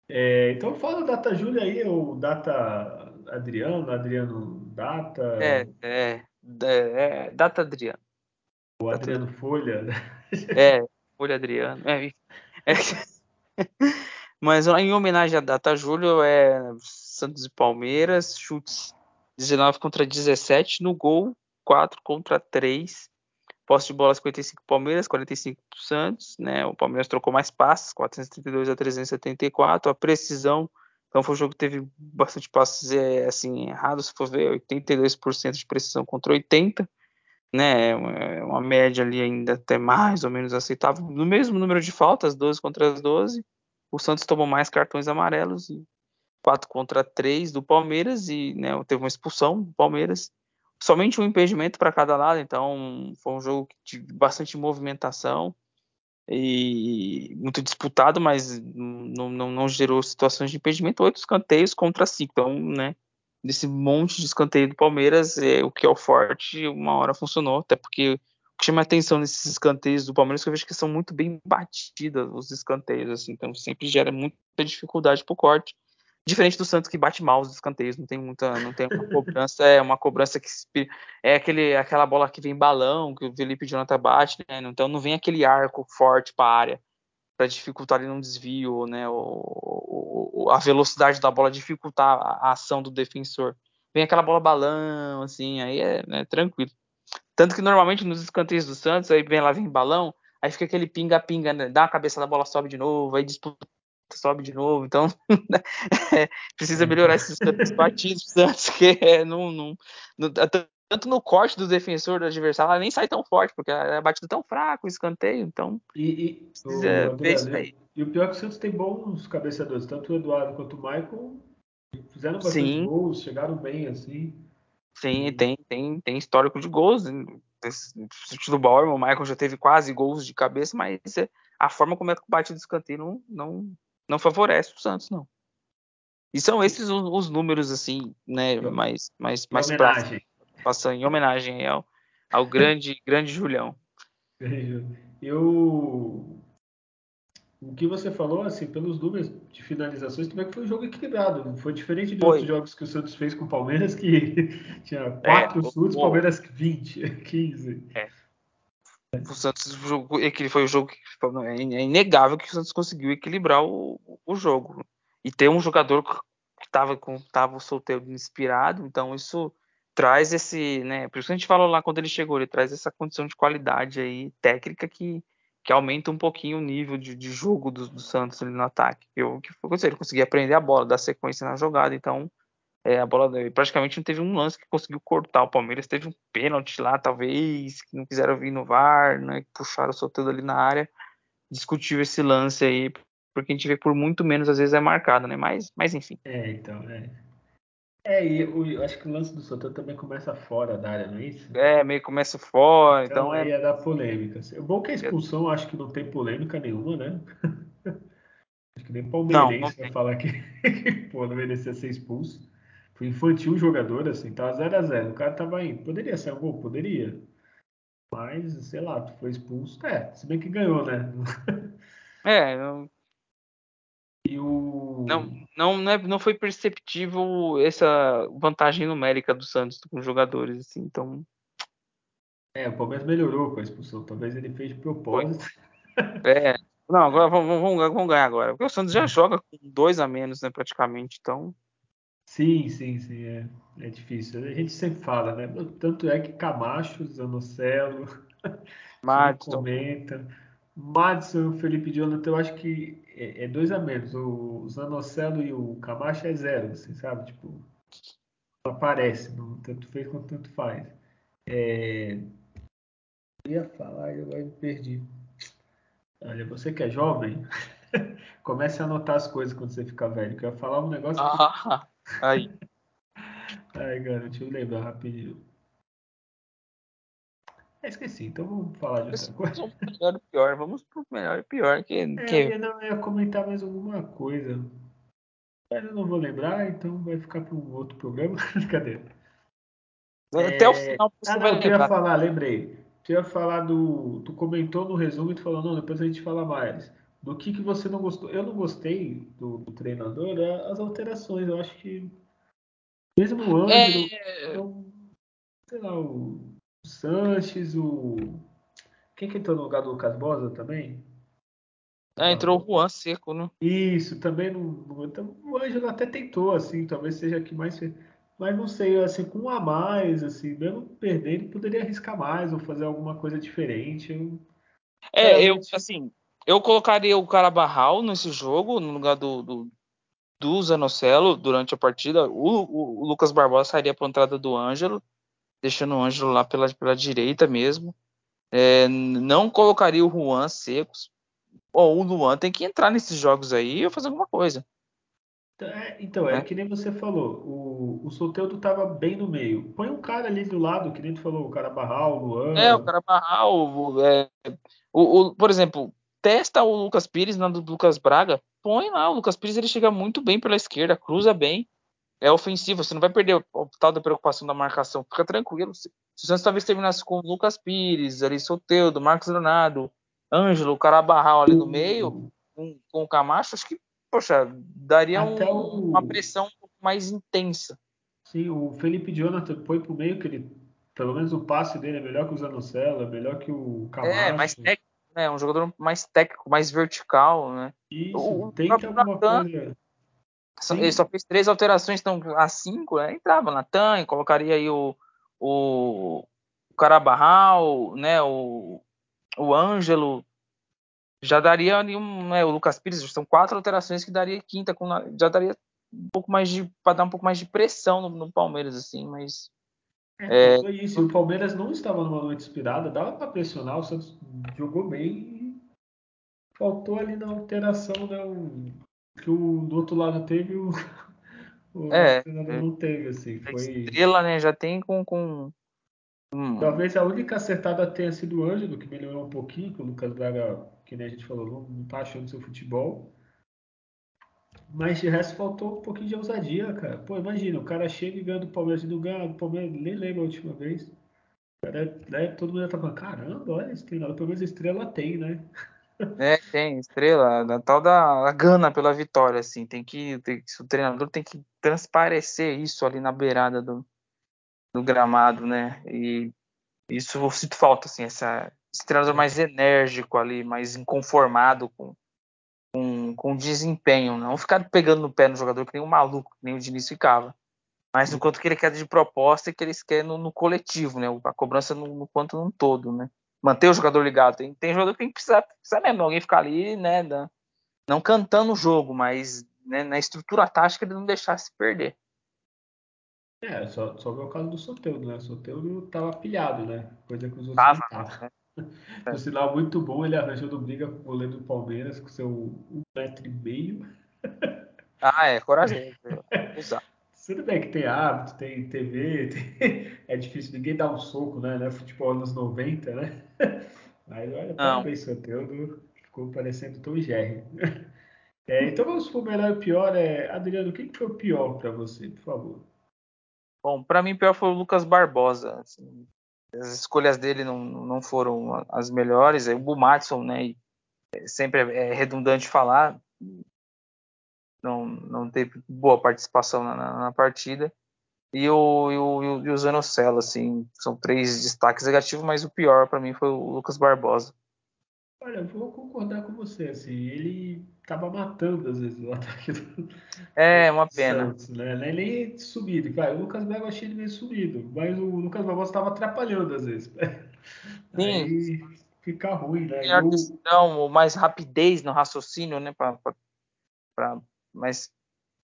É, então fala Data Júlio aí, o Data Adriano, Adriano Data. É, é. É, é, Data Adriano. O Adriano Data... Folha, né? É, Folha Adriano. É, é. Mas em homenagem à Data Júlio, é Santos e Palmeiras, chutes 19 contra 17. No gol, 4 contra 3. Posse de bola 55 Palmeiras, 45 Santos, né? O Palmeiras trocou mais passes, 432 a 374. A precisão, então foi um jogo que teve bastante passes é, assim errados, se for ver, 82% de precisão contra 80, né? É uma média ali ainda até mais ou menos aceitável. No mesmo número de faltas, 12 contra as 12. O Santos tomou mais cartões amarelos e 4 contra 3 do Palmeiras e né, teve uma expulsão do Palmeiras somente um impedimento para cada lado, então foi um jogo de bastante movimentação e muito disputado, mas não, não, não gerou situações de impedimento. Oito escanteios contra cinco, então, né? Desse monte de escanteio do Palmeiras, é, o que é o forte, uma hora funcionou, até porque o que chama atenção nesses escanteios do Palmeiras é que eu vejo que são muito bem batidas os escanteios, assim, então sempre gera muita dificuldade para o corte. Diferente do Santos que bate mal os escanteios, não tem muita, não tem uma cobrança, é uma cobrança que é aquele, aquela bola que vem balão, que o Felipe Jonathan bate, né? Então não vem aquele arco forte para a área para dificultar ali um desvio, né? O, o, a velocidade da bola dificultar a, ação do defensor. Vem aquela bola balão, assim, aí é né, tranquilo. Tanto que normalmente nos escanteios do Santos, aí vem lá, vem balão, aí fica aquele pinga-pinga, né? dá a cabeça da bola, sobe de novo, aí disputa sobe de novo. Então, é, precisa melhorar esses batidos Santos, que é, não, não, não, tanto no corte do defensor do adversário, ela nem sai tão forte, porque é batida tão fraco, escanteio, então. E, e, o, André, e o pior é que o Santos tem bons cabeceadores, tanto o Eduardo quanto o Michael fizeram bastante Sim. gols, chegaram bem assim. Sim, tem, tem, tem histórico de gols. No do Bauer, o Michael já teve quase gols de cabeça, mas é, a forma como é que bate do escanteio não, não, não favorece o Santos, não. E são esses os, os números, assim, né, mais, mais, mais homenagem. Passando em homenagem ao, ao grande, grande Julião. Eu. O que você falou, assim, pelos números de finalizações, também que foi um jogo equilibrado. Foi diferente de foi. outros jogos que o Santos fez com o Palmeiras, que tinha quatro é, chutes, o Palmeiras 20, 15. É. O Santos jogou, aquele foi o jogo que é, é inegável que o Santos conseguiu equilibrar o, o jogo e ter um jogador que estava com tava solteiro inspirado, então isso traz esse, né, por isso que a gente falou lá quando ele chegou, ele traz essa condição de qualidade aí técnica que, que aumenta um pouquinho o nível de, de jogo do, do Santos no ataque. Eu que foi ele conseguia aprender a bola, dar sequência na jogada, então é, a bola praticamente não teve um lance que conseguiu cortar. O Palmeiras teve um pênalti lá, talvez, que não quiseram vir no VAR, né? Puxaram soltando ali na área. Discutiu esse lance aí, porque a gente vê por muito menos, às vezes é marcado, né? Mas, mas enfim. É, então, é. É, e eu acho que o lance do Santana também começa fora da área, não é isso? É, meio começa fora, então, então aí é... é da polêmica. O bom é que a expulsão, acho que não tem polêmica nenhuma, né? acho que nem palmeirense não, não vai falar que, pô, não merecia ser expulso. Foi infantil o jogador, assim, tava 0x0. O cara tava indo. Poderia ser um gol? Poderia. Mas, sei lá, foi expulso. É, se bem que ganhou, né? É, não. E o. Não, não, não, é, não foi perceptível essa vantagem numérica do Santos com os jogadores, assim, então. É, o Palmeiras melhorou com a expulsão. Talvez ele fez de propósito. É. Não, agora vamos, vamos, vamos ganhar agora. Porque o Santos já joga com dois a menos, né, praticamente, então. Sim, sim, sim, é, é difícil. A gente sempre fala, né? Tanto é que Camacho, Zanocelo, Madison. comenta. Madison, Felipe Jonathan, eu acho que é, é, dois a menos. O Zanocelo e o Camacho é zero, assim, sabe? Tipo, aparece, não, tanto fez quanto tanto faz. É... Eu ia falar e agora me perdi. Olha, você que é jovem, comece a anotar as coisas quando você ficar velho. Que eu ia falar um negócio. Ah, Aí. Ai, cara, deixa eu lembrar rapidinho. É, esqueci, então vamos falar de outra coisa. Vamos pro melhor e pior, vamos pro melhor e pior. Que, é, que... Eu não ia comentar mais alguma coisa. Mas eu não vou lembrar, então vai ficar para um outro programa. Cadê? Até é... o final você ah, não, vai eu ia falar, lembrei. Tu ia falar do. Tu comentou no resumo e tu falou, não, depois a gente fala mais. Do que, que você não gostou? Eu não gostei do, do treinador, é as alterações. Eu acho que. Mesmo o Ângelo. É... Eu, sei lá, o Sanches, o. Quem que entrou no lugar do Lucas Bosa também? É, entrou o Juan Seco, né? Isso, também não. Então, o Ângelo até tentou, assim, talvez seja que mais. mas não sei, assim, com um a mais, assim, mesmo perdendo, poderia arriscar mais ou fazer alguma coisa diferente. Eu, é, eu, assim, eu colocaria o Carabarral nesse jogo, no lugar do, do, do Zanocelo durante a partida. O, o, o Lucas Barbosa sairia para a entrada do Ângelo, deixando o Ângelo lá pela, pela direita mesmo. É, não colocaria o Juan Secos. Ou o Luan tem que entrar nesses jogos aí e fazer alguma coisa. É, então, é, é, que nem você falou, o, o Soteldo tava bem no meio. Põe um cara ali do lado, que nem tu falou, o cara Barral, o Luan. É, o cara Barral. É, o, o, por exemplo, testa o Lucas Pires na do Lucas Braga. Põe lá, o Lucas Pires ele chega muito bem pela esquerda, cruza bem. É ofensivo, você não vai perder o, tal da preocupação da marcação. Fica tranquilo. Se, se o Santos talvez terminasse com o Lucas Pires, ali Soteldo, Marcos Leonardo, Ângelo, o cara Barral ali no meio, com, com o Camacho, acho que poxa, daria um, o... uma pressão um pouco mais intensa. Sim, o Felipe Jonathan foi pro meio, que ele, pelo menos o passe dele é melhor que o Zanocelo, é melhor que o Camacho. É, mais técnico, né? Um jogador mais técnico, mais vertical, né? Isso, o, tem que alguma Natan, coisa... Ele só fez três alterações, então a cinco, né? Entrava Natan, colocaria aí o, o, o Carabarral, né? O, o Ângelo, já daria ali um, né, o Lucas Pires, são quatro alterações que daria quinta, com, já daria um pouco mais de para dar um pouco mais de pressão no, no Palmeiras assim, mas é, é, foi isso. O Palmeiras não estava numa noite inspirada, dava para pressionar, o Santos jogou bem e faltou ali na alteração, né, o, que o do outro lado teve o, o é, treinador não teve assim, foi Estrela, né, já tem com, com Hum. Talvez a única acertada tenha sido o Ângelo, que melhorou um pouquinho, que o Lucas Braga, que nem a gente falou, não tá achando seu futebol. Mas de resto faltou um pouquinho de ousadia, cara. Pô, imagina, o cara chega e ganha do Palmeiras e não ganha do Palmeiras, nem lembra a última vez. Cara, né, todo mundo já tá falando, caramba, olha esse treinador, pelo menos a estrela tem, né? É, tem, estrela, a tal da gana pela vitória, assim, tem que, tem, o treinador tem que transparecer isso ali na beirada do, do gramado, né? E isso eu sinto falta, assim, essa, esse treinador mais enérgico ali, mais inconformado com, com, com desempenho, não ficar pegando no pé no jogador que nem um maluco, que nem o Diniz ficava. Mas no quanto que ele quer de proposta e que eles querem no, no coletivo, né? A cobrança no, no quanto num todo, né? Manter o jogador ligado. Tem, tem jogador que tem que precisar, precisar mesmo, alguém ficar ali, né? Da, não cantando o jogo, mas né, na estrutura tática ele não deixar se perder. É, só, só ver o caso do Soteudo, né? O Soteudo tava pilhado, né? Coisa que os outros tava, não estavam. É. Um sinal muito bom, ele arranjou do briga com o goleiro do Palmeiras com seu um metro e meio. Ah, é, corajoso. Exato. Tudo bem que tem hábito, tem TV, tem... é difícil, ninguém dá um soco, né? né? Futebol anos 90, né? Mas olha, parabéns, Soteudo. Ficou parecendo Tom Jerry. É, então vamos para o melhor e pior. É, Adriano, o que foi o pior para você, por favor? Bom, para mim, pior foi o Lucas Barbosa. Assim, as escolhas dele não, não foram as melhores. O Bumatson, né? Sempre é redundante falar, não, não teve boa participação na, na partida. E o, e o, e o Zanocelo, assim, são três destaques negativos, mas o pior para mim foi o Lucas Barbosa. Olha, eu vou concordar com você, assim, ele tava matando às vezes o ataque do, é, uma pena. Santos, né? Nem, nem subido, cara, o Lucas Braga eu achei ele meio subido, mas o Lucas Barbosa estava atrapalhando às vezes. Sim. Aí fica ruim, né? E a questão, mais rapidez no raciocínio, né, pra, pra, pra, mas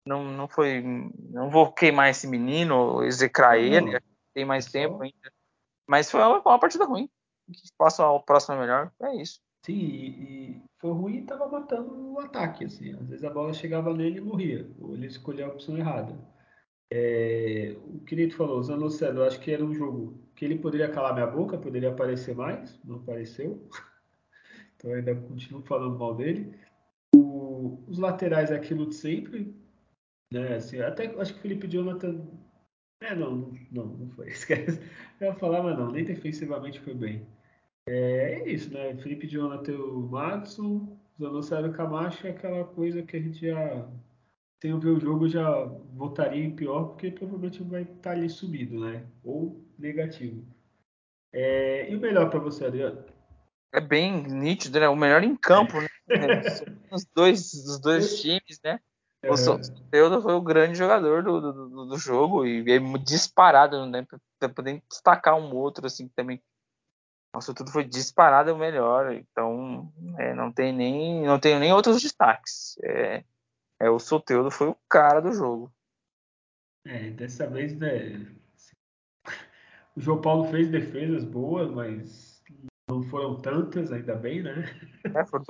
não, não foi, não vou queimar esse menino, execrar ele, não. tem mais é tempo ainda, mas foi uma, uma partida ruim, passa ao próximo melhor, é isso. Sim, e, e foi ruim e estava matando o ataque. Assim. Às vezes a bola chegava nele e morria. Ou ele escolheu a opção errada. É, o querido falou, o Zanocelo, eu acho que era um jogo que ele poderia calar minha boca, poderia aparecer mais, não apareceu. então ainda continuo falando mal dele. O, os laterais é aquilo de sempre. Né? Assim, até acho que o Felipe Jonathan. É, não, não, não foi. Esquece. Eu ia falar, mas não, nem defensivamente foi bem. É, é isso, né? Felipe Jonathan, o Madison, Zanocelo Camacho é aquela coisa que a gente já, sem ver o jogo, já votaria em pior, porque provavelmente vai estar tá ali subido, né? Ou negativo. É, e o melhor para você, Adriano? É bem nítido, né? O melhor em campo, né? os dois, os dois times, né? O uhum. Soteldo foi o grande jogador do, do, do jogo e é disparado, dá pra poder destacar um outro assim também. Nossa, tudo foi disparado o melhor, então é, não tem nem não tem nem outros destaques. É, é o Soteldo foi o cara do jogo. É, dessa vez né, o João Paulo fez defesas boas, mas não foram tantas, ainda bem, né? É, foi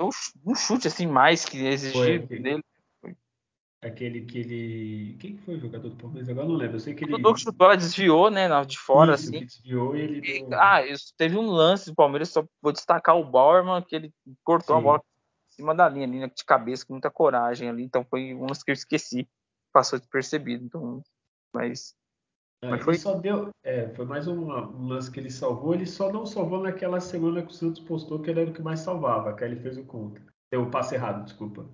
um chute assim mais que exigiu dele. Aquele que ele. Quem foi o jogador do Palmeiras? Agora não lembro. Eu sei que ele. O Dudu chutou, ela desviou, né? De fora, isso, assim. Desviou e ele. Deu... Ah, isso, teve um lance do Palmeiras, só vou destacar o Bauerman, que ele cortou Sim. a bola em cima da linha, linha de cabeça, com muita coragem ali. Então foi um lance que eu esqueci. Passou despercebido. Então, mas. Ah, mas foi... só deu. É, foi mais um, um, lance que ele salvou. Ele só não salvou naquela semana que o Santos postou que ele era o que mais salvava, que aí ele fez o contra. Deu o passe errado, desculpa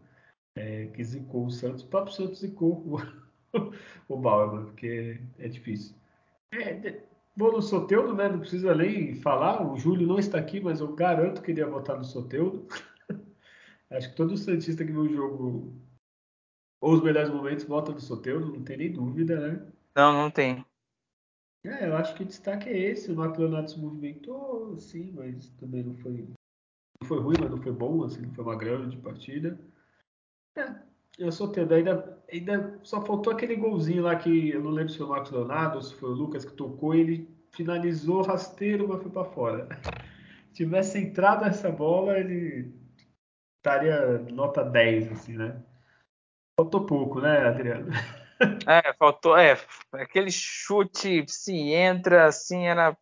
é, que zicou o Santos. O próprio Santos zicou o, o Bauer, porque é difícil. É, vou no Soteudo, né? Não precisa nem falar. O Júlio não está aqui, mas eu garanto que ele ia votar no Soteudo. Acho que todo Santista que viu o jogo ou os melhores momentos vota no Soteudo, não tem nem dúvida, né? Não, não tem. É, eu acho que o destaque é esse. O Marco se movimentou, sim, mas também não foi, não foi ruim, mas não foi bom, assim, não foi uma grande partida. É, eu sou tendo. Ainda, ainda só faltou aquele golzinho lá que eu não lembro se foi o Marcos Leonardo ou se foi o Lucas que tocou. Ele finalizou rasteiro, mas foi para fora. Se tivesse entrado essa bola, ele estaria nota 10, assim, né? Faltou pouco, né, Adriano? É, faltou. É, aquele chute, se entra, assim, era.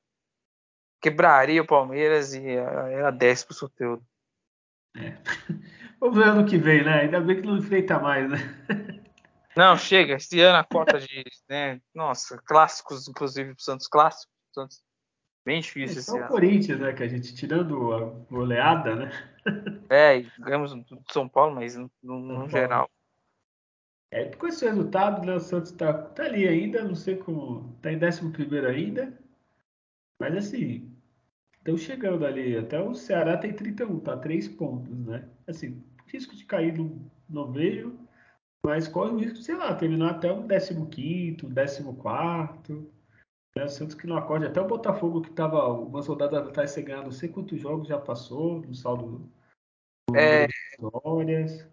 Quebraria o Palmeiras e era 10 pro sorteio. É. Vamos ver ano que vem, né? Ainda bem que não enfrenta mais, né? Não, chega. Esse ano a cota de. Né, nossa, clássicos, inclusive pro Santos clássicos. Santos, bem difícil é, esse ano. o Corinthians, né? Que a gente, tirando a goleada, né? É, ganhamos do São Paulo, mas no, no geral. É, com esse resultado, né, o Santos tá, tá ali ainda, não sei como. Tá em 11 ainda. Mas assim, Estão chegando ali. Até o Ceará tem 31, tá? 3 pontos, né? Assim, risco de cair não, não vejo, mas corre o risco, sei lá, terminar até o 15, 14. Né? O Santos que não acorde. Até o Botafogo que estava umas rodadas atrás ser ganhando não sei quantos jogos já passou no saldo do é... vitórias.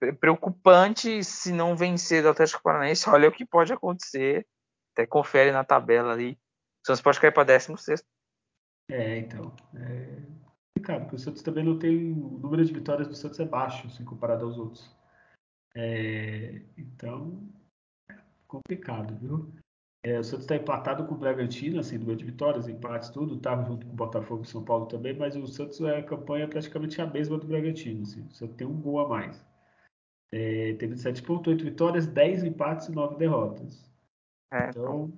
É preocupante se não vencer do Atlético Paranaense. Olha o que pode acontecer. Até confere na tabela ali. O Santos pode cair para 16. É, então. É complicado, porque o Santos também não tem. O número de vitórias do Santos é baixo, assim, comparado aos outros. É, então, é complicado, viu? É, o Santos está empatado com o Bragantino, assim, número de vitórias, empates, tudo. Estava junto com o Botafogo e São Paulo também, mas o Santos é a campanha praticamente a mesma do Bragantino. Assim. O Santos tem um gol a mais. É, teve 7,8 vitórias, 10 empates e 9 derrotas. É, então,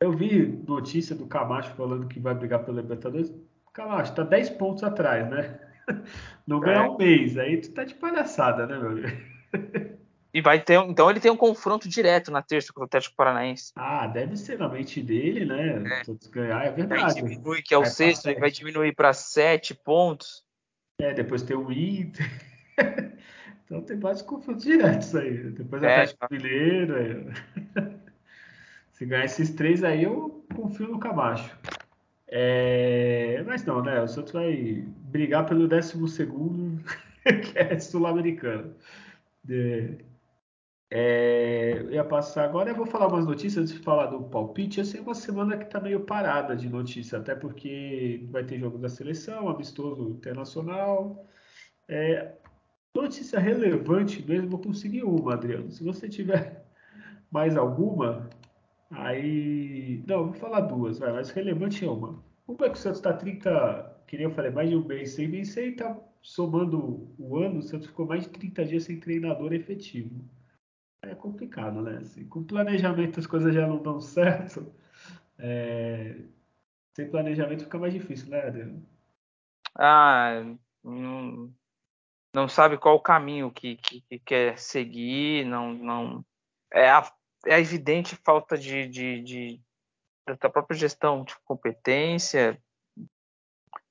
eu vi notícia do Camacho falando que vai brigar pela Libertadores. Camacho, tá 10 pontos atrás, né? Não ganhar é. um mês, aí tu tá de palhaçada, né, meu amigo? E vai ter, então ele tem um confronto direto na terça com o Atlético Paranaense. Ah, deve ser na mente dele, né? É. Todos ganhar, é verdade. Vai diminuir, que é o vai sexto, ele vai diminuir para sete pontos. É, depois tem o Inter. então tem vários confrontos diretos aí. Depois é, Atlético tá. Mineiro. Aí. Se ganhar esses três aí, eu confio no Camacho. É... Mas não, né? O Santos vai brigar pelo 12 segundo, que é sul-americano. É... É... Eu ia passar agora, eu vou falar umas notícias antes de falar do palpite. Essa é uma semana que tá meio parada de notícia, até porque vai ter jogo da seleção, amistoso internacional. É... Notícia relevante mesmo, eu consegui uma, Adriano. Se você tiver mais alguma, Aí. Não, vou falar duas, vai, mas relevante é uma. Uma é que o Santos está 30, que nem eu falei, mais de um mês sem vencer e está somando o ano, o Santos ficou mais de 30 dias sem treinador efetivo. É complicado, né? Assim, com planejamento as coisas já não dão certo. É... Sem planejamento fica mais difícil, né, Adriano? Ah, não, não sabe qual o caminho que, que, que quer seguir, não, não. É é evidente falta de, de, de, da própria gestão de competência.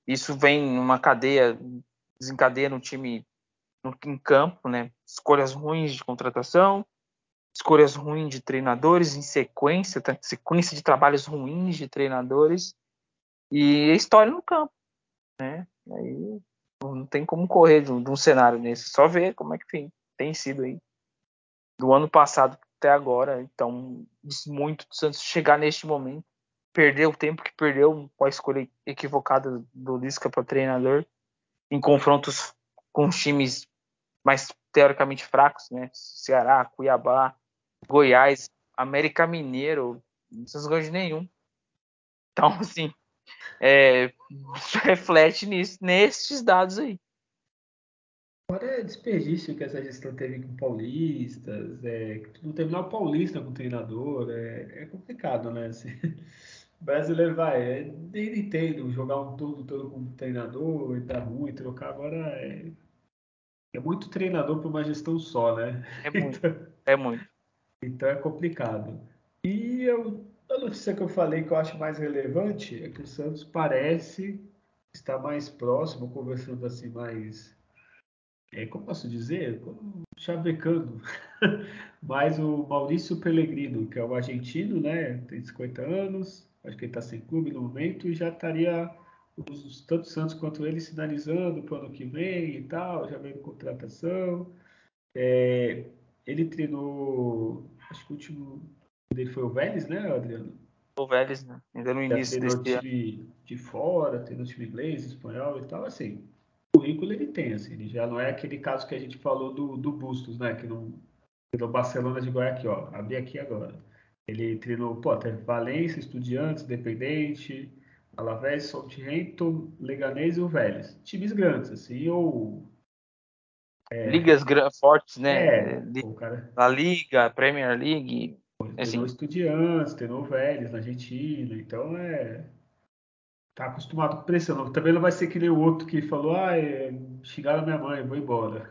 Isso vem numa cadeia, desencadeia no time no, em campo, né? Escolhas ruins de contratação, escolhas ruins de treinadores em sequência, sequência de trabalhos ruins de treinadores e a história no campo, né? Aí não tem como correr de um, de um cenário nesse, só ver como é que tem sido aí do ano passado até agora. Então, muito do Santos chegar neste momento, perder o tempo que perdeu com a escolha equivocada do Lisca para treinador em confrontos com times mais teoricamente fracos, né? Ceará, Cuiabá, Goiás, América Mineiro, não se ganham de nenhum. Então, assim, é, reflete nisso, nesses dados aí. Agora é desperdício que essa gestão teve com paulistas, é, não terminar o paulista com o treinador, é, é complicado, né? Assim, o brasileiro vai, é, nem entendo jogar um todo todo com treinador e dar ruim, trocar agora é, é muito treinador para uma gestão só, né? É muito, então, é muito. Então é complicado. E eu, a notícia que eu falei que eu acho mais relevante é que o Santos parece estar mais próximo, conversando assim mais é, como posso dizer, chavecando, mas o Maurício Pellegrino, que é o argentino, né, tem 50 anos, acho que ele está sem clube no momento, e já estaria os, tanto Santos quanto ele sinalizando para o ano que vem e tal, já veio contratação. É, ele treinou, acho que o último dele foi o Vélez, né, Adriano? O Vélez, né? Ainda no início já treinou time de fora, treinou time inglês, espanhol e tal, assim currículo ele tem, assim, ele já não é aquele caso que a gente falou do, do Bustos, né, que não treinou Barcelona de Goiás ó, abri aqui agora. Ele treinou, pô, teve Valência, Estudiantes, Independente, Alavés, Southampton, Leganês e o Vélez. Times grandes, assim, ou... É, Ligas fortes, né? É, o cara... A Liga, Premier League... Treinou assim. Estudiantes, treinou Vélez na Argentina, então é tá acostumado com pressão. Também não vai ser que nem o outro que falou, ah, é, xingaram minha mãe, vou embora.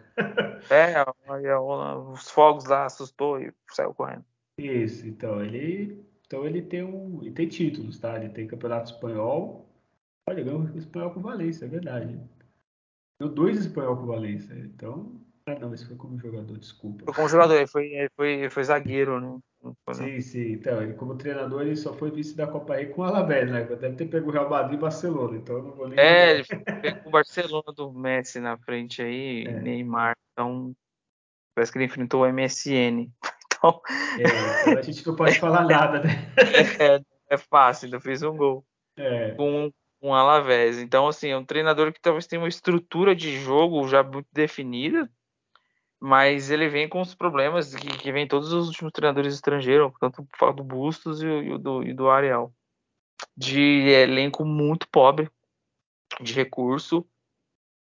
é, os fogos lá assustou e saiu correndo. Isso, então ele, então ele tem um, ele tem títulos, tá? Ele tem campeonato espanhol. Olha, ganhou espanhol com Valência, é verdade. Deu dois espanhol com Valência, então. Ah, não, esse foi como jogador, desculpa. Foi como jogador, ele foi, ele foi, ele foi zagueiro, né? Sim, sim. Então, ele como treinador, ele só foi vice da Copa Rei com o Alavés, né? Deve ter pego o Real Madrid e Barcelona, então eu não vou nem... É, ele pegou o Barcelona do Messi na frente aí, é. Neymar, então parece que ele enfrentou o MSN. Então... É, então a gente não pode falar nada, né? É, é fácil, ainda fez um gol. É. Com um Alavés. Então, assim, é um treinador que talvez tenha uma estrutura de jogo já muito definida, mas ele vem com os problemas que, que vem todos os últimos treinadores estrangeiros, tanto do Bustos e, e, do, e do Ariel. De elenco muito pobre, de recurso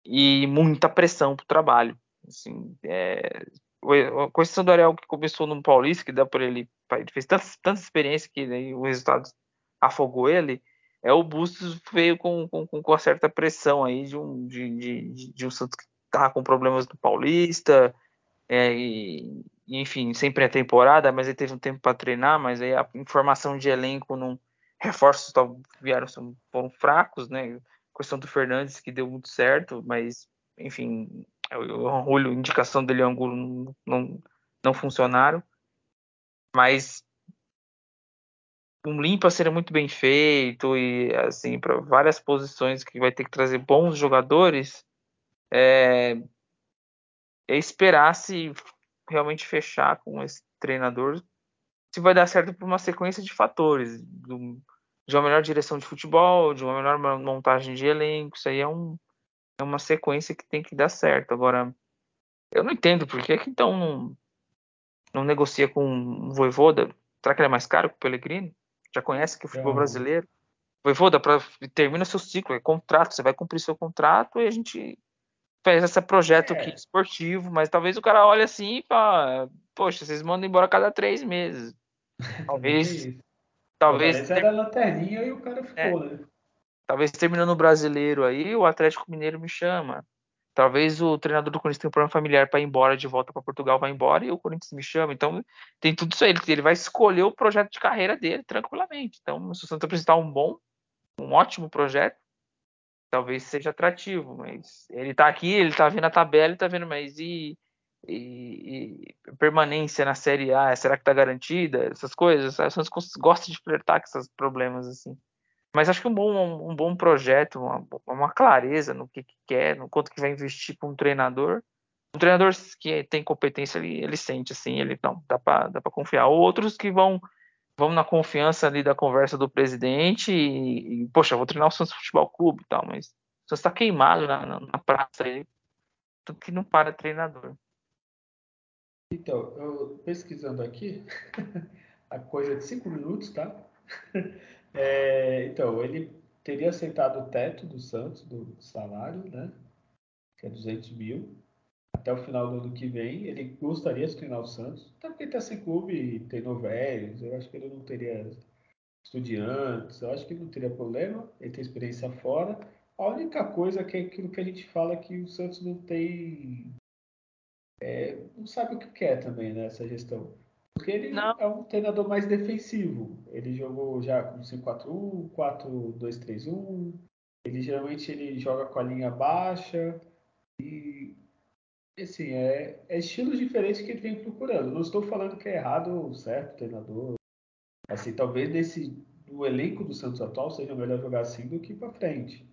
e muita pressão para o trabalho. Assim, é, a questão do Ariel que começou no Paulista, que dá por ele, ele fez tanta, tanta experiência que né, o resultado afogou ele. É o Bustos veio com, com, com uma certa pressão aí de um, de, de, de um Santos que estava com problemas do Paulista, é, e, enfim, sempre é temporada, mas ele teve um tempo para treinar, mas aí a informação de elenco não reforços vieram foram fracos, né? A questão do Fernandes que deu muito certo, mas enfim, o Angulo, indicação dele Angulo não, não, não funcionaram. Mas um limpa seria muito bem feito e assim para várias posições que vai ter que trazer bons jogadores. É, é esperar se realmente fechar com esse treinador, se vai dar certo por uma sequência de fatores, do, de uma melhor direção de futebol, de uma melhor montagem de elenco, isso aí é, um, é uma sequência que tem que dar certo. Agora, eu não entendo por que, que então não, não negocia com o Voivoda. Será que ele é mais caro que o Pellegrini? Já conhece que o futebol é. brasileiro. Voivoda, pra, termina seu ciclo, é contrato, você vai cumprir seu contrato e a gente faz esse projeto é. aqui esportivo, mas talvez o cara olhe assim e fala, poxa, vocês mandam embora a cada três meses. Talvez. talvez. era lanterninha e o cara ficou, é. né? Talvez terminando o brasileiro aí, o Atlético Mineiro me chama. Talvez o treinador do Corinthians tenha um problema familiar para ir embora de volta para Portugal, vai embora e o Corinthians me chama. Então tem tudo isso aí. Ele vai escolher o projeto de carreira dele tranquilamente. Então, se o Santos apresentar um bom, um ótimo projeto, talvez seja atrativo, mas ele tá aqui, ele tá vendo a tabela e tá vendo, mas e, e, e, permanência na Série A, será que está garantida? Essas coisas, o Santos gosta de flertar com esses problemas assim. Mas acho que um bom, um bom projeto, uma, uma clareza no que, que, quer, no quanto que vai investir para um treinador. Um treinador que tem competência ali, ele sente assim, ele não, dá para dá confiar. Ou outros que vão vão na confiança ali da conversa do presidente e, e poxa, vou treinar o Santos Futebol Clube e tal, mas o Santos está queimado na, na, na praça aí, tanto que não para treinador. Então, eu pesquisando aqui, a coisa de cinco minutos, tá? É, então, ele teria aceitado o teto do Santos, do salário, né? Que é 200 mil. Até o final do ano que vem, ele gostaria de treinar o Santos. Até porque está sem clube, tem novelhos, eu acho que ele não teria estudiantes, eu acho que não teria problema, ele tem experiência fora. A única coisa que é aquilo que a gente fala é que o Santos não tem. É, não sabe o que quer também nessa né, gestão. Porque ele não. é um treinador mais defensivo. Ele jogou já com 5-4-1, 4-2-3-1. Ele geralmente ele joga com a linha baixa. E assim, é, é estilos diferentes que ele vem procurando. Não estou falando que é errado ou certo treinador. Assim, talvez nesse no elenco do Santos atual seja melhor jogar assim do que para frente.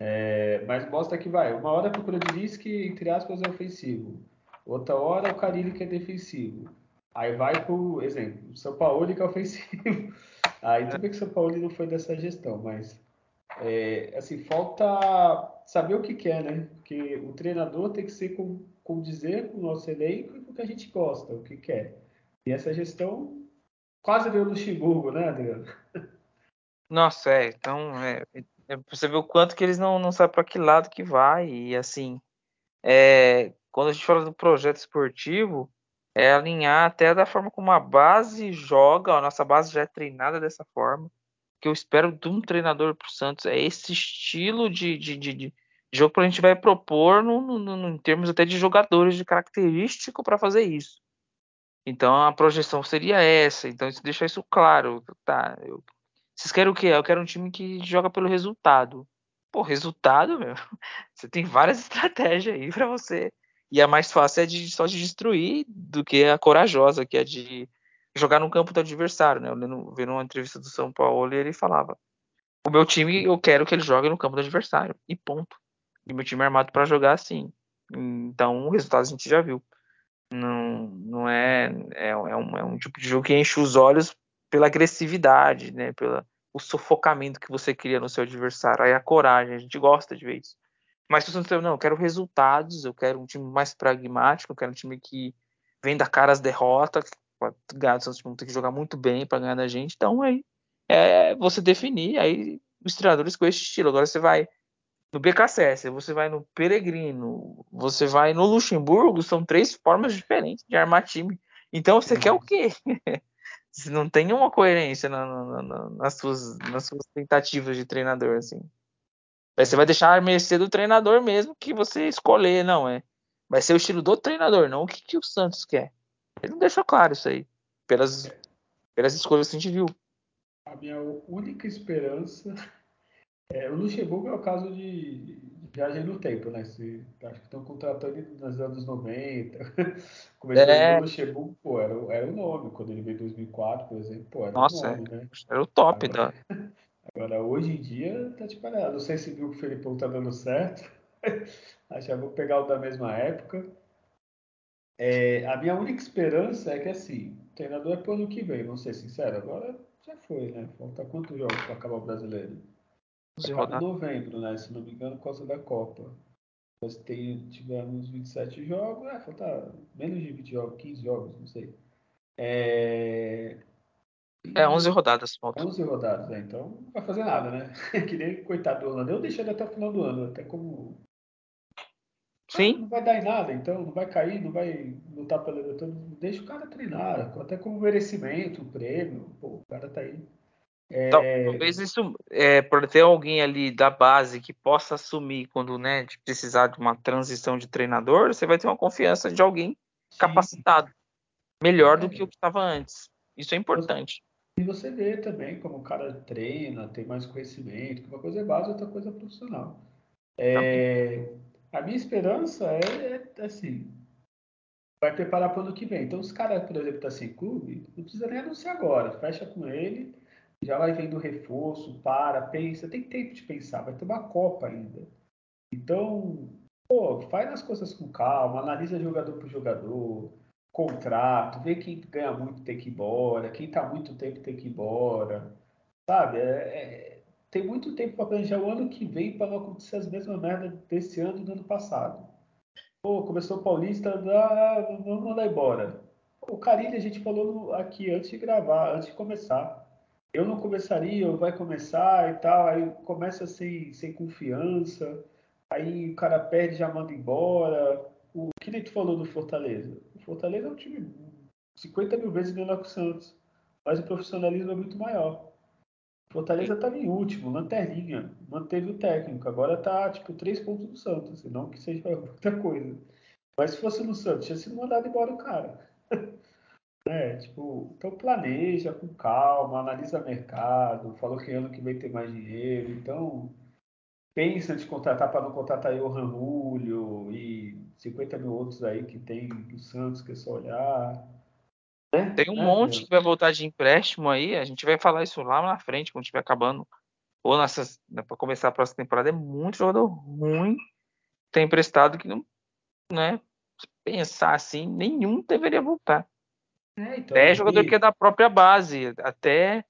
É, mas mostra que vai. Uma hora procura Diniz que, entre aspas, é ofensivo. Outra hora o Carilli que é defensivo. Aí vai pro exemplo, o São Paulo que é ofensivo. Aí tudo bem que o São Paulo não foi dessa gestão, mas é, assim, falta saber o que quer, né? Porque o treinador tem que ser com, com dizer com o nosso elenco e com o que a gente gosta, o que quer. E essa gestão quase veio Luxemburgo, né, Adriano? Nossa, é. Então, é, é, você vê o quanto que eles não, não sabem para que lado que vai. E assim, é, quando a gente fala do projeto esportivo, é alinhar até da forma como a base joga, a nossa base já é treinada dessa forma. Que eu espero de um treinador para o Santos é esse estilo de, de, de, de jogo que a gente vai propor no, no, no, em termos até de jogadores de característico para fazer isso. Então a projeção seria essa. Então isso deixa isso claro. Tá, eu, vocês querem o quê? Eu quero um time que joga pelo resultado. Pô, resultado, meu. Você tem várias estratégias aí para você e a mais fácil é de, só de destruir do que a corajosa, que é de jogar no campo do adversário, né? Eu vendo uma entrevista do São Paulo e ele falava: o meu time eu quero que ele jogue no campo do adversário e ponto. E meu time é armado para jogar assim. Então o resultado a gente já viu. Não, não é, é, é, um, é um tipo de jogo que enche os olhos pela agressividade, né? Pela o sufocamento que você cria no seu adversário. Aí a coragem, a gente gosta de ver isso. Mas se o Santos não, eu quero resultados, eu quero um time mais pragmático, eu quero um time que venda cara as derrotas, ganhar o Santos tem que jogar muito bem para ganhar da gente. Então aí é você definir aí os treinadores com esse estilo. Agora você vai no BKSS, você vai no Peregrino, você vai no Luxemburgo, são três formas diferentes de armar time. Então você quer o quê? Você não tem uma coerência na, na, na, nas, suas, nas suas tentativas de treinador, assim. Você vai deixar a mercê do treinador mesmo que você escolher, não é? Vai ser o estilo do treinador, não o que, que o Santos quer. Ele não deixou claro isso aí, pelas, pelas escolhas que a gente viu. A minha única esperança é o Luxemburgo é o caso de viagem no tempo, né? Se, acho que estão contratando nos anos 90. Começou é... no Luxemburgo, pô, era, era o nome. Quando ele veio em 2004, por exemplo, pô, era Nossa, o nome, é. né? Era o top Agora... da. Agora, hoje em dia, tá tipo, não sei se viu que o Felipão tá dando certo. Acho que vou pegar o da mesma época. É, a minha única esperança é que, assim, o treinador é pro ano que vem, vamos ser sinceros. Agora já foi, né? Falta quantos jogos para acabar o brasileiro? Acaba em novembro, né? Se não me engano, por causa da Copa. Nós tem, tivemos 27 jogos, é, falta menos de 20 jogos, 15 jogos, não sei. É, é, 11 rodadas. Falta. 11 rodadas, né? Então não vai fazer nada, né? que nem coitado do Orlando. Eu deixei ele até o final do ano, até como. Sim. Ah, não vai dar em nada, então não vai cair, não vai lutar pela Libertadores. Deixa o cara treinar, até como merecimento, um prêmio. Pô, o cara tá aí. É... Talvez isso, é, por ter alguém ali da base que possa assumir quando né, de precisar de uma transição de treinador, você vai ter uma confiança de alguém Sim. capacitado, melhor é. do que o que estava antes. Isso é importante. E você vê também como o cara treina, tem mais conhecimento, uma coisa é base, outra coisa é profissional. É, a minha esperança é, é, assim, vai preparar para o ano que vem. Então, os caras, por exemplo, tá sem clube, não precisa nem anunciar agora. Fecha com ele, já vai vendo reforço, para, pensa. Tem tempo de pensar, vai ter uma Copa ainda. Então, pô, faz as coisas com calma, analisa jogador por jogador, contrato, vê quem ganha muito tem que ir embora, quem tá muito tempo tem que ir embora. Sabe? É, é, tem muito tempo para planejar o ano que vem para não acontecer as mesmas merdas desse ano e do ano passado. Pô, começou o Paulista, ah, vamos mandar embora. O Carilho a gente falou aqui antes de gravar, antes de começar. Eu não começaria, ou vai começar e tal, aí começa sem, sem confiança, aí o cara perde já manda embora. O que nem tu falou do Fortaleza? O Fortaleza é um time 50 mil vezes menor que o Santos, mas o profissionalismo é muito maior. Fortaleza estava em último, lanterninha, manteve o técnico. Agora está tipo três pontos do Santos, não que seja muita coisa. Mas se fosse no Santos, tinha sido mandado embora o cara. é, tipo, então planeja com calma, analisa mercado, falou que ano que vem tem mais dinheiro, então pensa de contratar para não contratar o Ramulho e 50 mil outros aí que tem do Santos, que é só olhar. É, Tem um é, monte que vai voltar de empréstimo aí. A gente vai falar isso lá na frente, quando estiver acabando. Ou né, para começar a próxima temporada, é muito jogador ruim. Tem emprestado que não, né? Pensar assim, nenhum deveria voltar. É, então, até jogador e... que é da própria base, até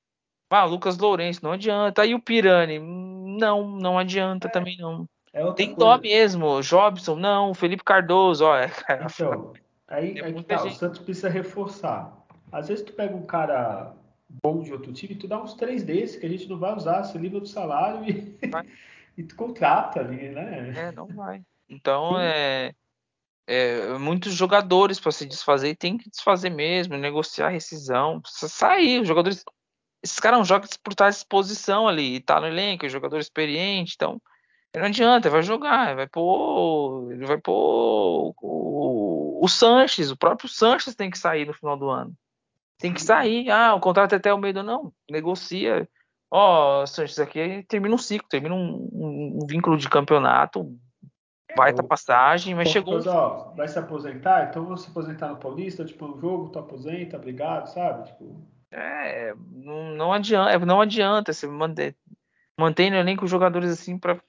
ah, Lucas Lourenço, não adianta. Aí o Pirani, não, não adianta é, também não. É Tem dó mesmo, Jobson, não, Felipe Cardoso, ó. É, então, Aí, aí que tá, gente... o Santos precisa reforçar. Às vezes tu pega um cara bom de outro time, tu dá uns três desses que a gente não vai usar, você livra do salário e, e tu contrata ali, né? É, não vai. Então, é, é muitos jogadores para se desfazer tem que desfazer mesmo, negociar rescisão, precisa sair. Os jogadores, esses caras não jogam por estar à disposição ali, tá no elenco, é jogador experiente, então não adianta, vai jogar, vai pôr, vai pôr o, o Sanches, o próprio Sanches tem que sair no final do ano. Tem que sair. Ah, o contrato é até o meio do não, negocia. Ó, oh, Sanches aqui termina um ciclo, termina um, um, um vínculo de campeonato, vai é, passagem, mas chegou. Coisa, ó, vai se aposentar, então vou se aposentar no Paulista, tipo, no jogo, tu aposenta, obrigado, sabe? Tipo. É, não, não adianta, não adianta você manter, mantém no elenco jogadores assim para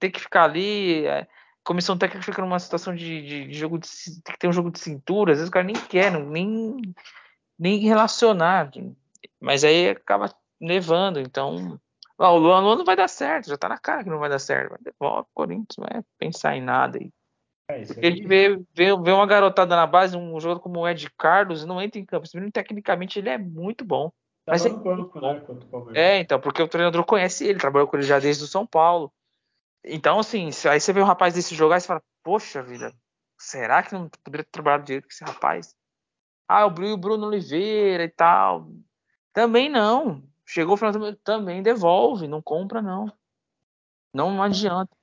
ter que ficar ali. É, comissão técnica fica numa situação de, de, de, jogo de. Tem que ter um jogo de cintura, às vezes o cara nem quer, não, nem, nem relacionar. Mas aí acaba levando, então. O Luan, não vai dar certo, já tá na cara que não vai dar certo. Vai devolve o Corinthians, não vai pensar em nada aí. É, Porque a gente vê, vê, vê, uma garotada na base, um jogador como o Ed Carlos, não entra em campo. Esse menino, tecnicamente, ele é muito bom. Tá mas é, banco, né, é, então, porque o treinador conhece ele, trabalhou com ele já desde o São Paulo. Então, assim, aí você vê um rapaz desse jogar e você fala, poxa vida, será que não poderia ter trabalhado direito com esse rapaz? Ah, o Bruno, Oliveira e tal. Também não. Chegou o final também devolve, não compra, não. Não adianta.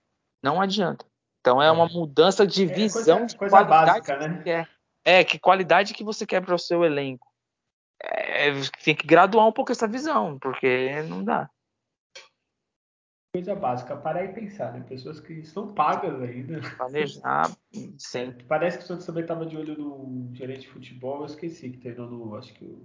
Não adianta. Então é uma é. mudança de visão é coisa, de coisa básica, né? Que é, que qualidade que você quer para o seu elenco. É, tem que graduar um pouco essa visão, porque não dá coisa básica, parar e pensar, né? Pessoas que estão pagas ainda. Planejar, sim. É, parece que o Santos também estava de olho no gerente de futebol, eu esqueci que treinou no, acho que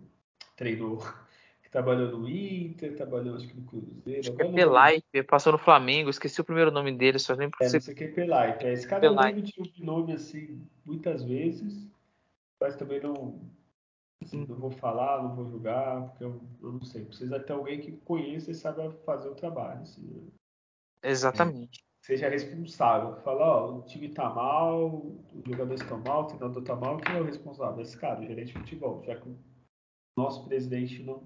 treinou, que trabalhou no Inter, trabalhou acho que no Cruzeiro. Acho que é Pelaipe, passou no Flamengo, esqueci o primeiro nome dele, só lembro é, não sei que é Pelaipe. É, esse cara eu lembro de nome assim muitas vezes, mas também não Assim, não vou falar, não vou julgar, porque eu, eu, não sei. Precisa ter alguém que conheça e saiba fazer o trabalho. Assim, né? Exatamente. Seja responsável. Fala, ó, o time tá mal, os jogadores estão mal, o treinador tá mal, quem é o responsável? Esse cara, o gerente de futebol. Já que o nosso presidente não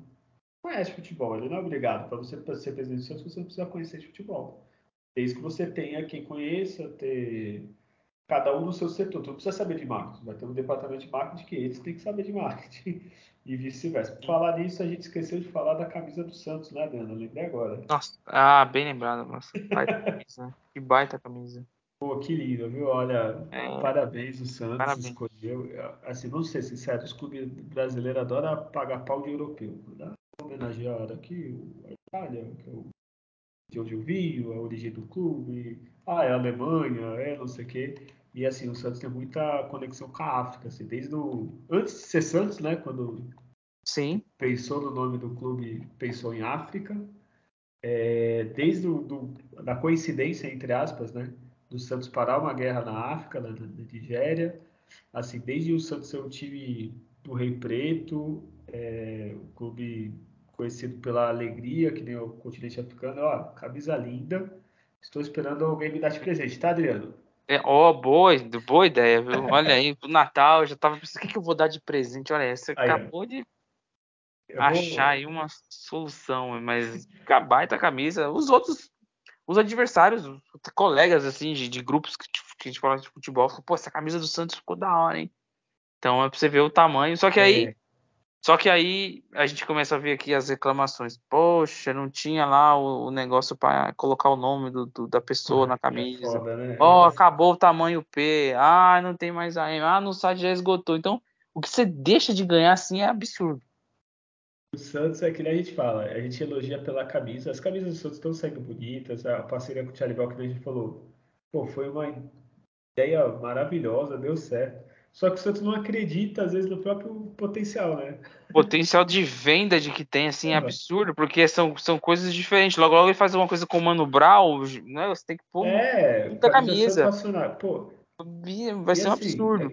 conhece futebol, ele não é obrigado. Para você ser presidente do Santos, você não precisa conhecer de futebol. Desde que você tenha quem conheça, ter cada um no seu setor. Tu não precisa saber de marketing. Vai ter um departamento de marketing que eles têm que saber de marketing. E vice-versa. Por falar nisso, a gente esqueceu de falar da camisa do Santos, né? Eu lembrei agora. Nossa, ah, bem lembrado, nossa. Baita camisa. Que baita camisa. Pô, que lindo, viu? Olha, é, parabéns o Santos parabéns. escolheu. Assim, vamos ser sinceros, os clubes brasileiros adoram pagar pau de europeu. Né? Homenagear aqui a Itália, que é o de onde eu vim, a origem do clube, ah, é a Alemanha, é não sei o quê. E assim, o Santos tem muita conexão com a África, assim, desde o antes de ser Santos, né, quando Sim. pensou no nome do clube, pensou em África. É, desde o, do, da coincidência entre aspas, né, do Santos parar uma guerra na África, na, na Nigéria, assim, desde o Santos ser um time do Rei Preto, é, o clube conhecido pela alegria, que nem o continente africano, ó, camisa linda. Estou esperando alguém me dar de presente, tá, Adriano? É, ó, boa, boa ideia, viu? Olha aí, pro Natal, eu já tava pensando, o que, que eu vou dar de presente? Olha, você Aí, acabou de vou- achar aí uma solução, mas fica baita camisa. Os outros, os adversários, os colegas, assim, de, de grupos que, que a gente fala de futebol, pô, essa camisa do Santos ficou da hora, hein? Então é pra você ver o tamanho. Só que aí, É, só que aí a gente começa a ver aqui as reclamações. Poxa, não tinha lá o, o negócio para colocar o nome do, do- da pessoa na é camisa. foda, né? Ó, acabou o tamanho P. Ah, não tem mais a M. Ah, no site já esgotou. Então, o que você deixa de ganhar assim é absurdo. O Santos é que nem a gente fala, a gente elogia pela camisa. As camisas do Santos estão saindo bonitas, a parceria com o Brown, que a gente falou, pô, foi uma ideia maravilhosa, deu certo. Só que o Santos não acredita, às vezes, no próprio potencial, né? Potencial de venda de que tem assim é absurdo, porque são, são coisas diferentes. Logo, logo ele faz uma coisa com o Mano Brown, né? Você tem que pôr É, puta camisa. Pô, Vai ser um assim, absurdo.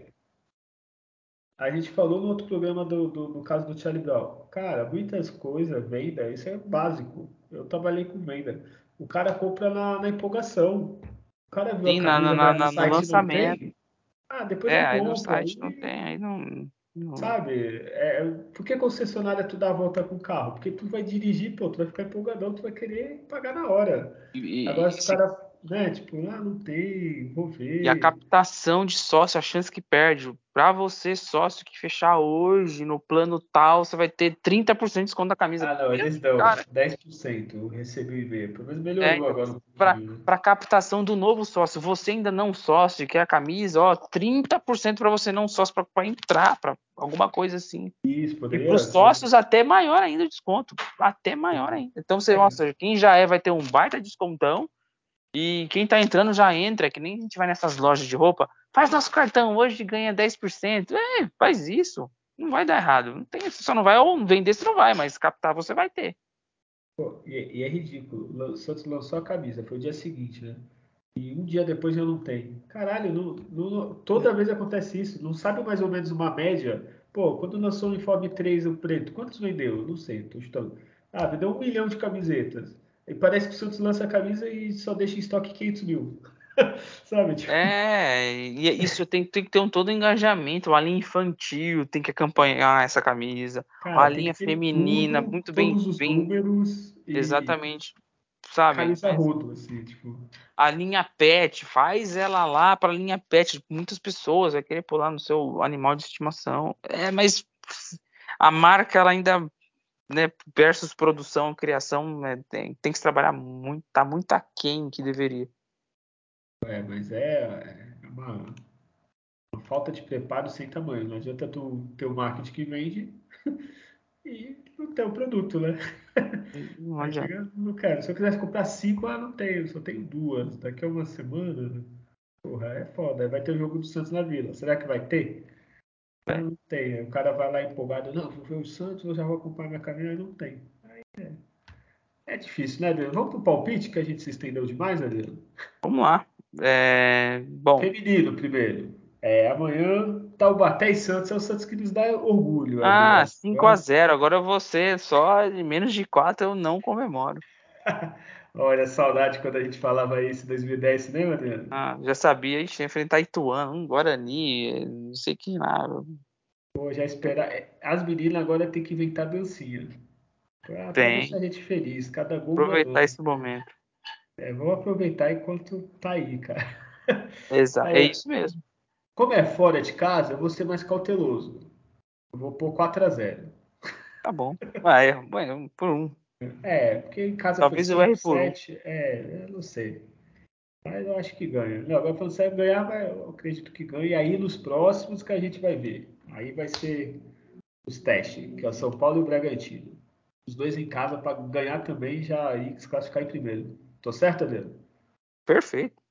a gente falou no outro programa do, do, no caso do Charlie Brown. Cara, muitas coisas, venda, isso é básico. Eu trabalhei com venda. O cara compra na, na empolgação. O cara viu Sim, a na, na, na- no lançamento. tem. Ah, depois É, eu aí no site não Aí, tem, aí não. não- sabe? É, por que concessionária tu dá a volta com o carro? Porque tu vai dirigir, pô, tu vai ficar empolgadão, tu vai querer pagar na hora. E, Agora, e se o cara, né, tipo, ah, não tem, vou e a ver. captação de sócio, a chance que perde. Pra você, sócio, que fechar hoje no plano tal, você vai ter 30% de desconto da camisa. Ah, não, eles dão Cara, 10%. Eu recebi o e-mail. Pelo menos é, melhorou então, agora um pra, pouquinho, né? pra captação do novo sócio, você ainda não sócio, quer a camisa, ó, 30% pra você não sócio, pra, pra entrar, pra alguma coisa assim. Isso, E poderia para os sócios até maior ainda o desconto, até maior ainda. Então você, É. nossa, quem já é vai ter um baita descontão e quem tá entrando já entra, que nem a gente vai nessas lojas de roupa, faz nosso cartão hoje ganha 10%. É, faz isso. Não vai dar errado. Não tem, você só não vai ou vender, você não vai, mas captar você vai ter. Pô, e, e é ridículo. O Santos lançou a camisa, foi o dia seguinte, né? E um dia depois já não tem. Caralho, toda vez acontece isso. Não sabe mais ou menos uma média? Pô, quando lançou o uniforme 3, o preto, quantos vendeu? Não sei, tô chutando. Ah, vendeu um milhão de camisetas. E parece que o Santos lança a camisa e só deixa em estoque 500 mil. Sabe? Tipo, É, e é isso tem, tem que ter um todo engajamento. A linha infantil tem que acompanhar essa camisa. cara, A linha ter feminina, tudo, muito bem, todos os bem, números e exatamente, sabe? camisa rodo, assim, tipo. a linha pet, faz ela lá para a linha pet. Muitas pessoas vai querer pular no seu animal de estimação. É, mas a marca ela ainda, né, versus produção, criação, né, tem, tem que se trabalhar muito, tá muito aquém que deveria. É, mas é, é uma, uma falta de preparo sem tamanho. Não adianta tu ter o marketing que vende e não ter o produto, né? Não adianta. chega, não quero. Se eu quisesse comprar cinco, ah, não tenho, só tenho duas. Daqui a uma semana, porra, é foda. Aí vai ter o jogo do Santos na Vila. Será que vai ter? Ah, É. não tem. O cara vai lá empolgado, não, vou ver o Santos, eu já vou acompanhar minha caminhada, não tem. Aí é, é difícil, né, Adriano? Vamos pro palpite, que a gente se estendeu demais, Adriano? Vamos lá. É, bom, Feminino primeiro. É, amanhã, Taubaté e Santos é o Santos que nos dá orgulho, ah, Adriano. 5 a 0 Agora você só de menos de 4 eu não comemoro. Olha, saudade quando a gente falava isso em 2010, você lembra, Adriano? Ah, já sabia, a gente enfrentar Ituano, um Guarani, não sei que nada. Pô, já esperar. As meninas agora tem que inventar dancinha. Pra, Tem. deixar a gente feliz. Cada gol Aproveitar ganhando. esse momento. É, vamos aproveitar enquanto tá aí, cara. Exato, é isso mesmo. como é fora de casa, eu vou ser mais cauteloso. Eu vou pôr 4x0. Tá bom. Vai, vai, por um. É, porque em casa Talvez erre 5, por um. 7. É, eu não sei. Mas eu acho que ganha. Não, agora falando sério, ganhar, eu acredito que ganha. E aí nos próximos que a gente vai ver. Aí vai ser os testes, que é o São Paulo e o Bragantino. Os dois em casa para ganhar também já e se classificar em primeiro. Tô certo, Adriano? Perfeito.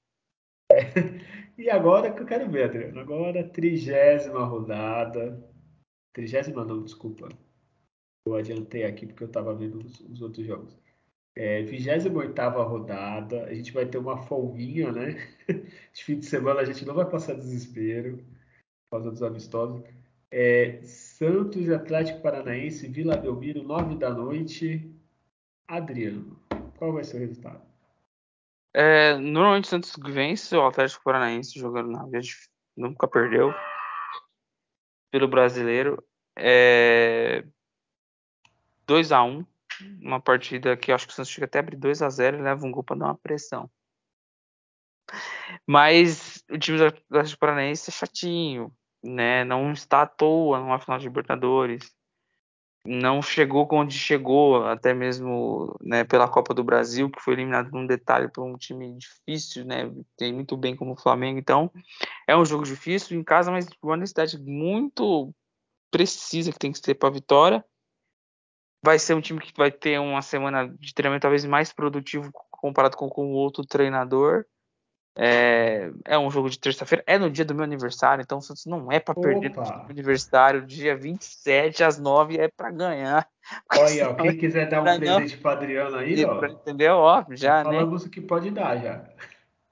E agora que eu quero ver, Adriano. Agora, trigésima rodada. Trigésima não, desculpa. Eu adiantei aqui porque eu estava vendo os, os, outros jogos. É, 28 rodada. A gente vai ter uma folguinha, né? De fim de semana a gente não vai passar desespero por causa dos amistosos. É, Santos Atlético Paranaense, Vila Belmiro, 9 da noite. Adriano, qual vai ser o resultado? É, normalmente Santos vence o Atlético Paranaense jogando na vez, nunca perdeu pelo brasileiro. É 2 a 1 uma partida que acho que o Santos chega até abrir 2 a 0 e leva um gol para dar uma pressão. Mas o time do Atlético Paranaense é chatinho, né? Não está à toa numa final de Libertadores não chegou onde chegou, até mesmo né, pela Copa do Brasil, que foi eliminado num detalhe por um time difícil, né? Tem muito bem como o Flamengo, então é um jogo difícil em casa, mas uma necessidade muito precisa que tem que ter para a vitória. Vai ser um time que vai ter uma semana de treinamento talvez mais produtivo comparado com, com o outro treinador. É, é um jogo de terça-feira, é no dia do meu aniversário, então o Santos não é para perder no meu aniversário, dia 27 às 9 é para ganhar. Olha, ó, quem quiser dar um presente para Adriano aí, ó. Entendeu? Ó, já, né? Falamos o que pode dar já.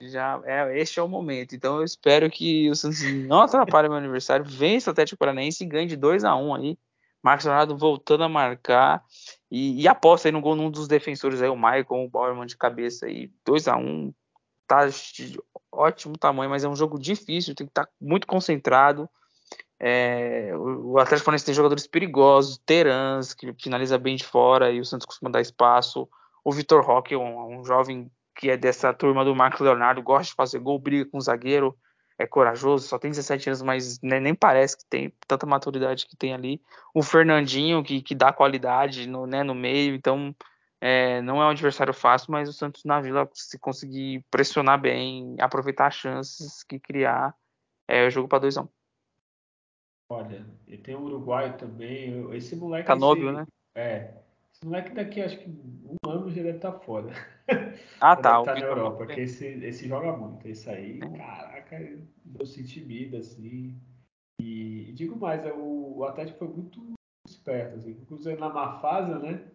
Já é, este é o momento. Então eu espero que o Santos não atrapalhe meu aniversário, vença o Atlético Paranaense e ganhe de 2 a 1 aí. Marcos Leonardo voltando a marcar e, e aposta aí no gol num dos defensores aí, o Maicon, o Bauerman de cabeça aí, 2 a 1 tá de ótimo tamanho, mas é um jogo difícil, tem que estar tá muito concentrado. É, o Atlético Paranaense tem jogadores perigosos, Terans, que finaliza bem de fora e o Santos costuma dar espaço. O Vitor Roque, um, um jovem que é dessa turma do Marcos Leonardo, gosta de fazer gol, briga com o zagueiro, é corajoso, só tem 17 anos, mas né, nem parece que tem tanta maturidade que tem ali. O Fernandinho, que, que dá qualidade no, né, no meio, então é, não é um adversário fácil, mas o Santos na Vila, se conseguir pressionar bem, aproveitar as chances que criar, é o jogo para 2x1. Um. Olha, e tem o Uruguai também. Esse moleque. Canóbio, esse, né? É. Esse moleque daqui, acho que um ano já deve estar tá fora. Ah, tá. Deve tá na Europa, porque esse, esse joga muito. Esse aí, é. caraca, eu senti vida, assim. E, e digo mais, é, o, o Atlético foi muito esperto, assim. Inclusive na má fase, né?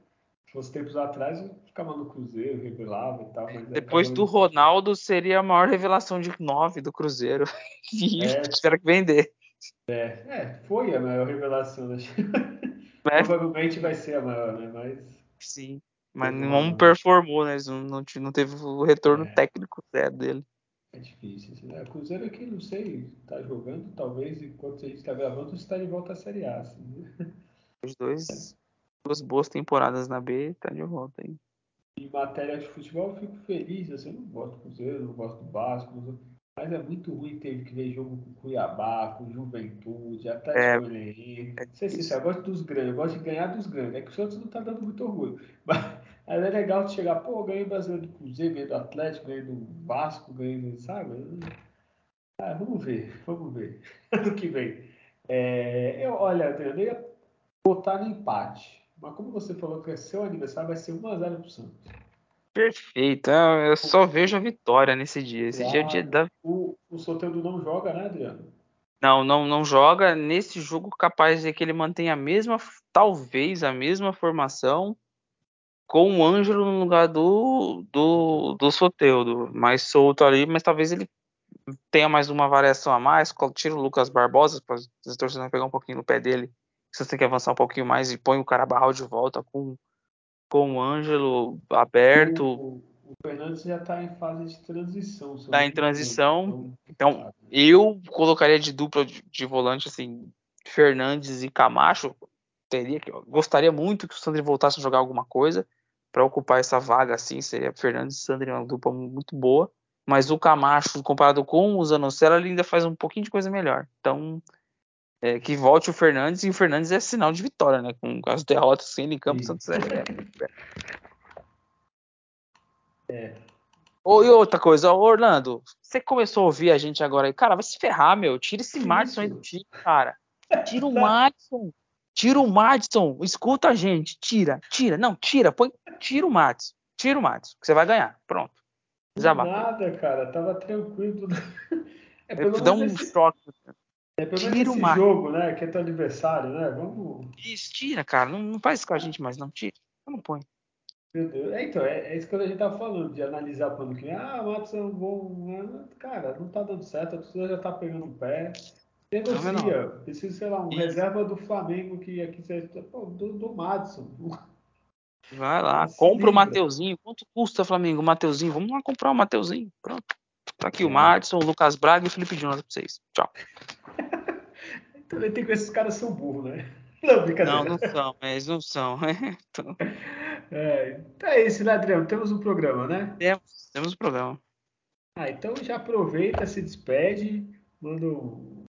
fosse tempos atrás, eu ficava no Cruzeiro, revelava e tal. Depois do Ronaldo, seria a maior revelação de nove do Cruzeiro. E é, tiveram que vender. É, é, foi a maior revelação. Né? É. Provavelmente vai ser a maior, né? Mas. Sim. Mas não performou, né? Não, não, não teve o retorno é. técnico dele. É difícil. Assim, né? O Cruzeiro aqui, não sei, tá jogando, talvez, enquanto a gente está gravando, está de volta à Série A. Assim, né? Os dois duas boas temporadas na B, tá de volta aí. Em matéria de futebol, eu fico feliz. Assim, eu não gosto do Cruzeiro, não gosto do Vasco, mas é muito ruim ter que ver jogo com Cuiabá, com Juventude, Atlético é, Goianiense. É sei se eu gosto dos grandes, eu gosto de ganhar dos grandes. É que os outros não tá dando muito orgulho. Mas é legal de chegar, pô, ganhei o brasileiro do Cruzeiro, ganhei do Atlético, ganhei do Vasco, ganhei, sabe? Ah, vamos ver, vamos ver. Ano que vem. É, eu, olha, eu ia botar no empate. Mas como você falou que é seu aniversário, vai ser 1x0 pro Santos. Perfeito. É, eu só vejo a vitória nesse dia. Esse dia é dia da. O, o Soteldo não joga, né, Adriano? Não, não, não joga. Nesse jogo, capaz de que ele mantenha a mesma, talvez a mesma formação, com o Ângelo no lugar do, do, do Soteudo, mais solto ali, mas talvez ele tenha mais uma variação a mais, tira o Lucas Barbosa, para os torcedores pegar um pouquinho no pé dele você tem que avançar um pouquinho mais e põe o Carabarral de volta com, com o Ângelo aberto. O, o Fernandes já está em fase de transição. Está em transição. Então, então, eu colocaria de dupla de, de, volante, assim, Fernandes e Camacho. Teria que, gostaria muito que o Sandri voltasse a jogar alguma coisa para ocupar essa vaga, assim, seria Fernandes e Sandri, uma dupla muito boa. Mas o Camacho, comparado com o Zanocelo, ele ainda faz um pouquinho de coisa melhor. Então, é, que volte o Fernandes, e o Fernandes é sinal de vitória, né? Com as derrotas sem ele em campo, Santos é. é. Oh, e outra coisa, Orlando, você começou a ouvir a gente agora aí. Cara, vai se ferrar, meu. Tira esse Madison aí do time, cara. Tira o Madison. Tira o Madison. Escuta a gente. Tira, tira. Não, tira. Põe, tira o Madison. Tira o Madison, que você vai ganhar. Pronto. Desabafo. Nada, cara. Tava tranquilo. É, pelo Dá um esse... choque. É pelo menos esse mais. jogo, né? Que é teu aniversário, né? Vamos. Isso, tira, cara. Não, não faz isso com a gente mais, não. Tira. Não põe. Meu Deus. É, então, é, é, isso que a gente tava falando, de analisar o plano que Ah, o Matos é um bom. Cara, não tá dando certo, a torcida já tá pegando o pé. Negocia. Precisa, sei lá, um reserva do Flamengo que aqui seja. Pô, do, do Madison. Vai lá, compra o Mateuzinho. Quanto custa, Flamengo? O Mateuzinho? Vamos lá comprar o Mateuzinho. Pronto. Tá aqui o Madison, o Lucas Braga e o Felipe Jonas pra vocês. Tchau. Também tem que esses caras são burros, né? Não, brincadeira. Não, não são, mas não são. então... É, então é isso, né, Adriano? Temos um programa, né? Temos, temos um programa. Ah, então já aproveita, se despede, manda um...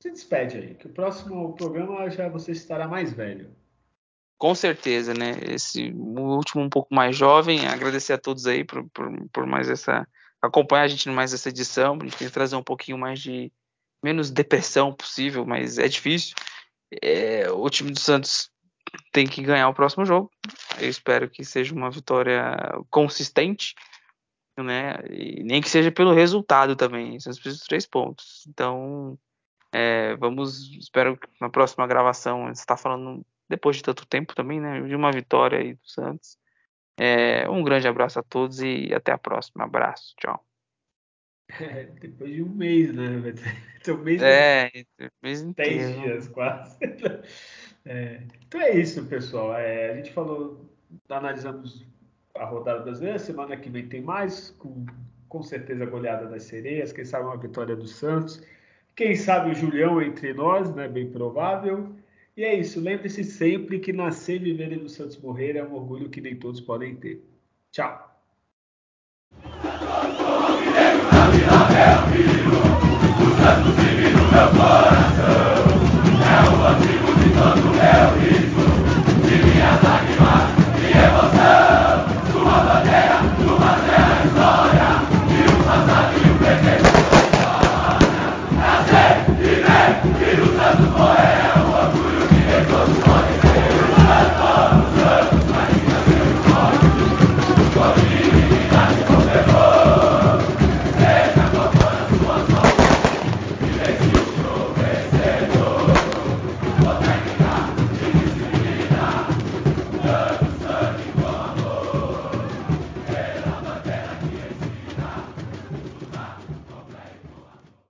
Se despede aí, que o próximo programa já você estará mais velho. Com certeza, né? Esse último um pouco mais jovem. Agradecer a todos aí por, por, por mais essa. Acompanhar a gente mais essa edição. A gente que trazer um pouquinho mais de. menos depressão possível, mas é difícil. É, o time do Santos tem que ganhar o próximo jogo. Eu espero que seja uma vitória consistente, né? E nem que seja pelo resultado também. Santos precisa de três pontos. Então, é, vamos. Espero que na próxima gravação você está falando depois de tanto tempo também, né? De uma vitória aí do Santos. É, um grande abraço a todos e até a próxima. Abraço, tchau. É, depois de um mês, né? Um mês é, mês inteiro. Dez dias quase. É, então é isso, pessoal. É, a gente falou, analisamos a rodada brasileira. Semana que vem tem mais, com, com certeza a goleada das sereias. Quem sabe uma vitória do Santos. Quem sabe o Julião entre nós, né? Bem provável. E é isso. Lembre-se sempre que nascer, viver e do Santos morrer é um orgulho que nem todos podem ter. Tchau. Santos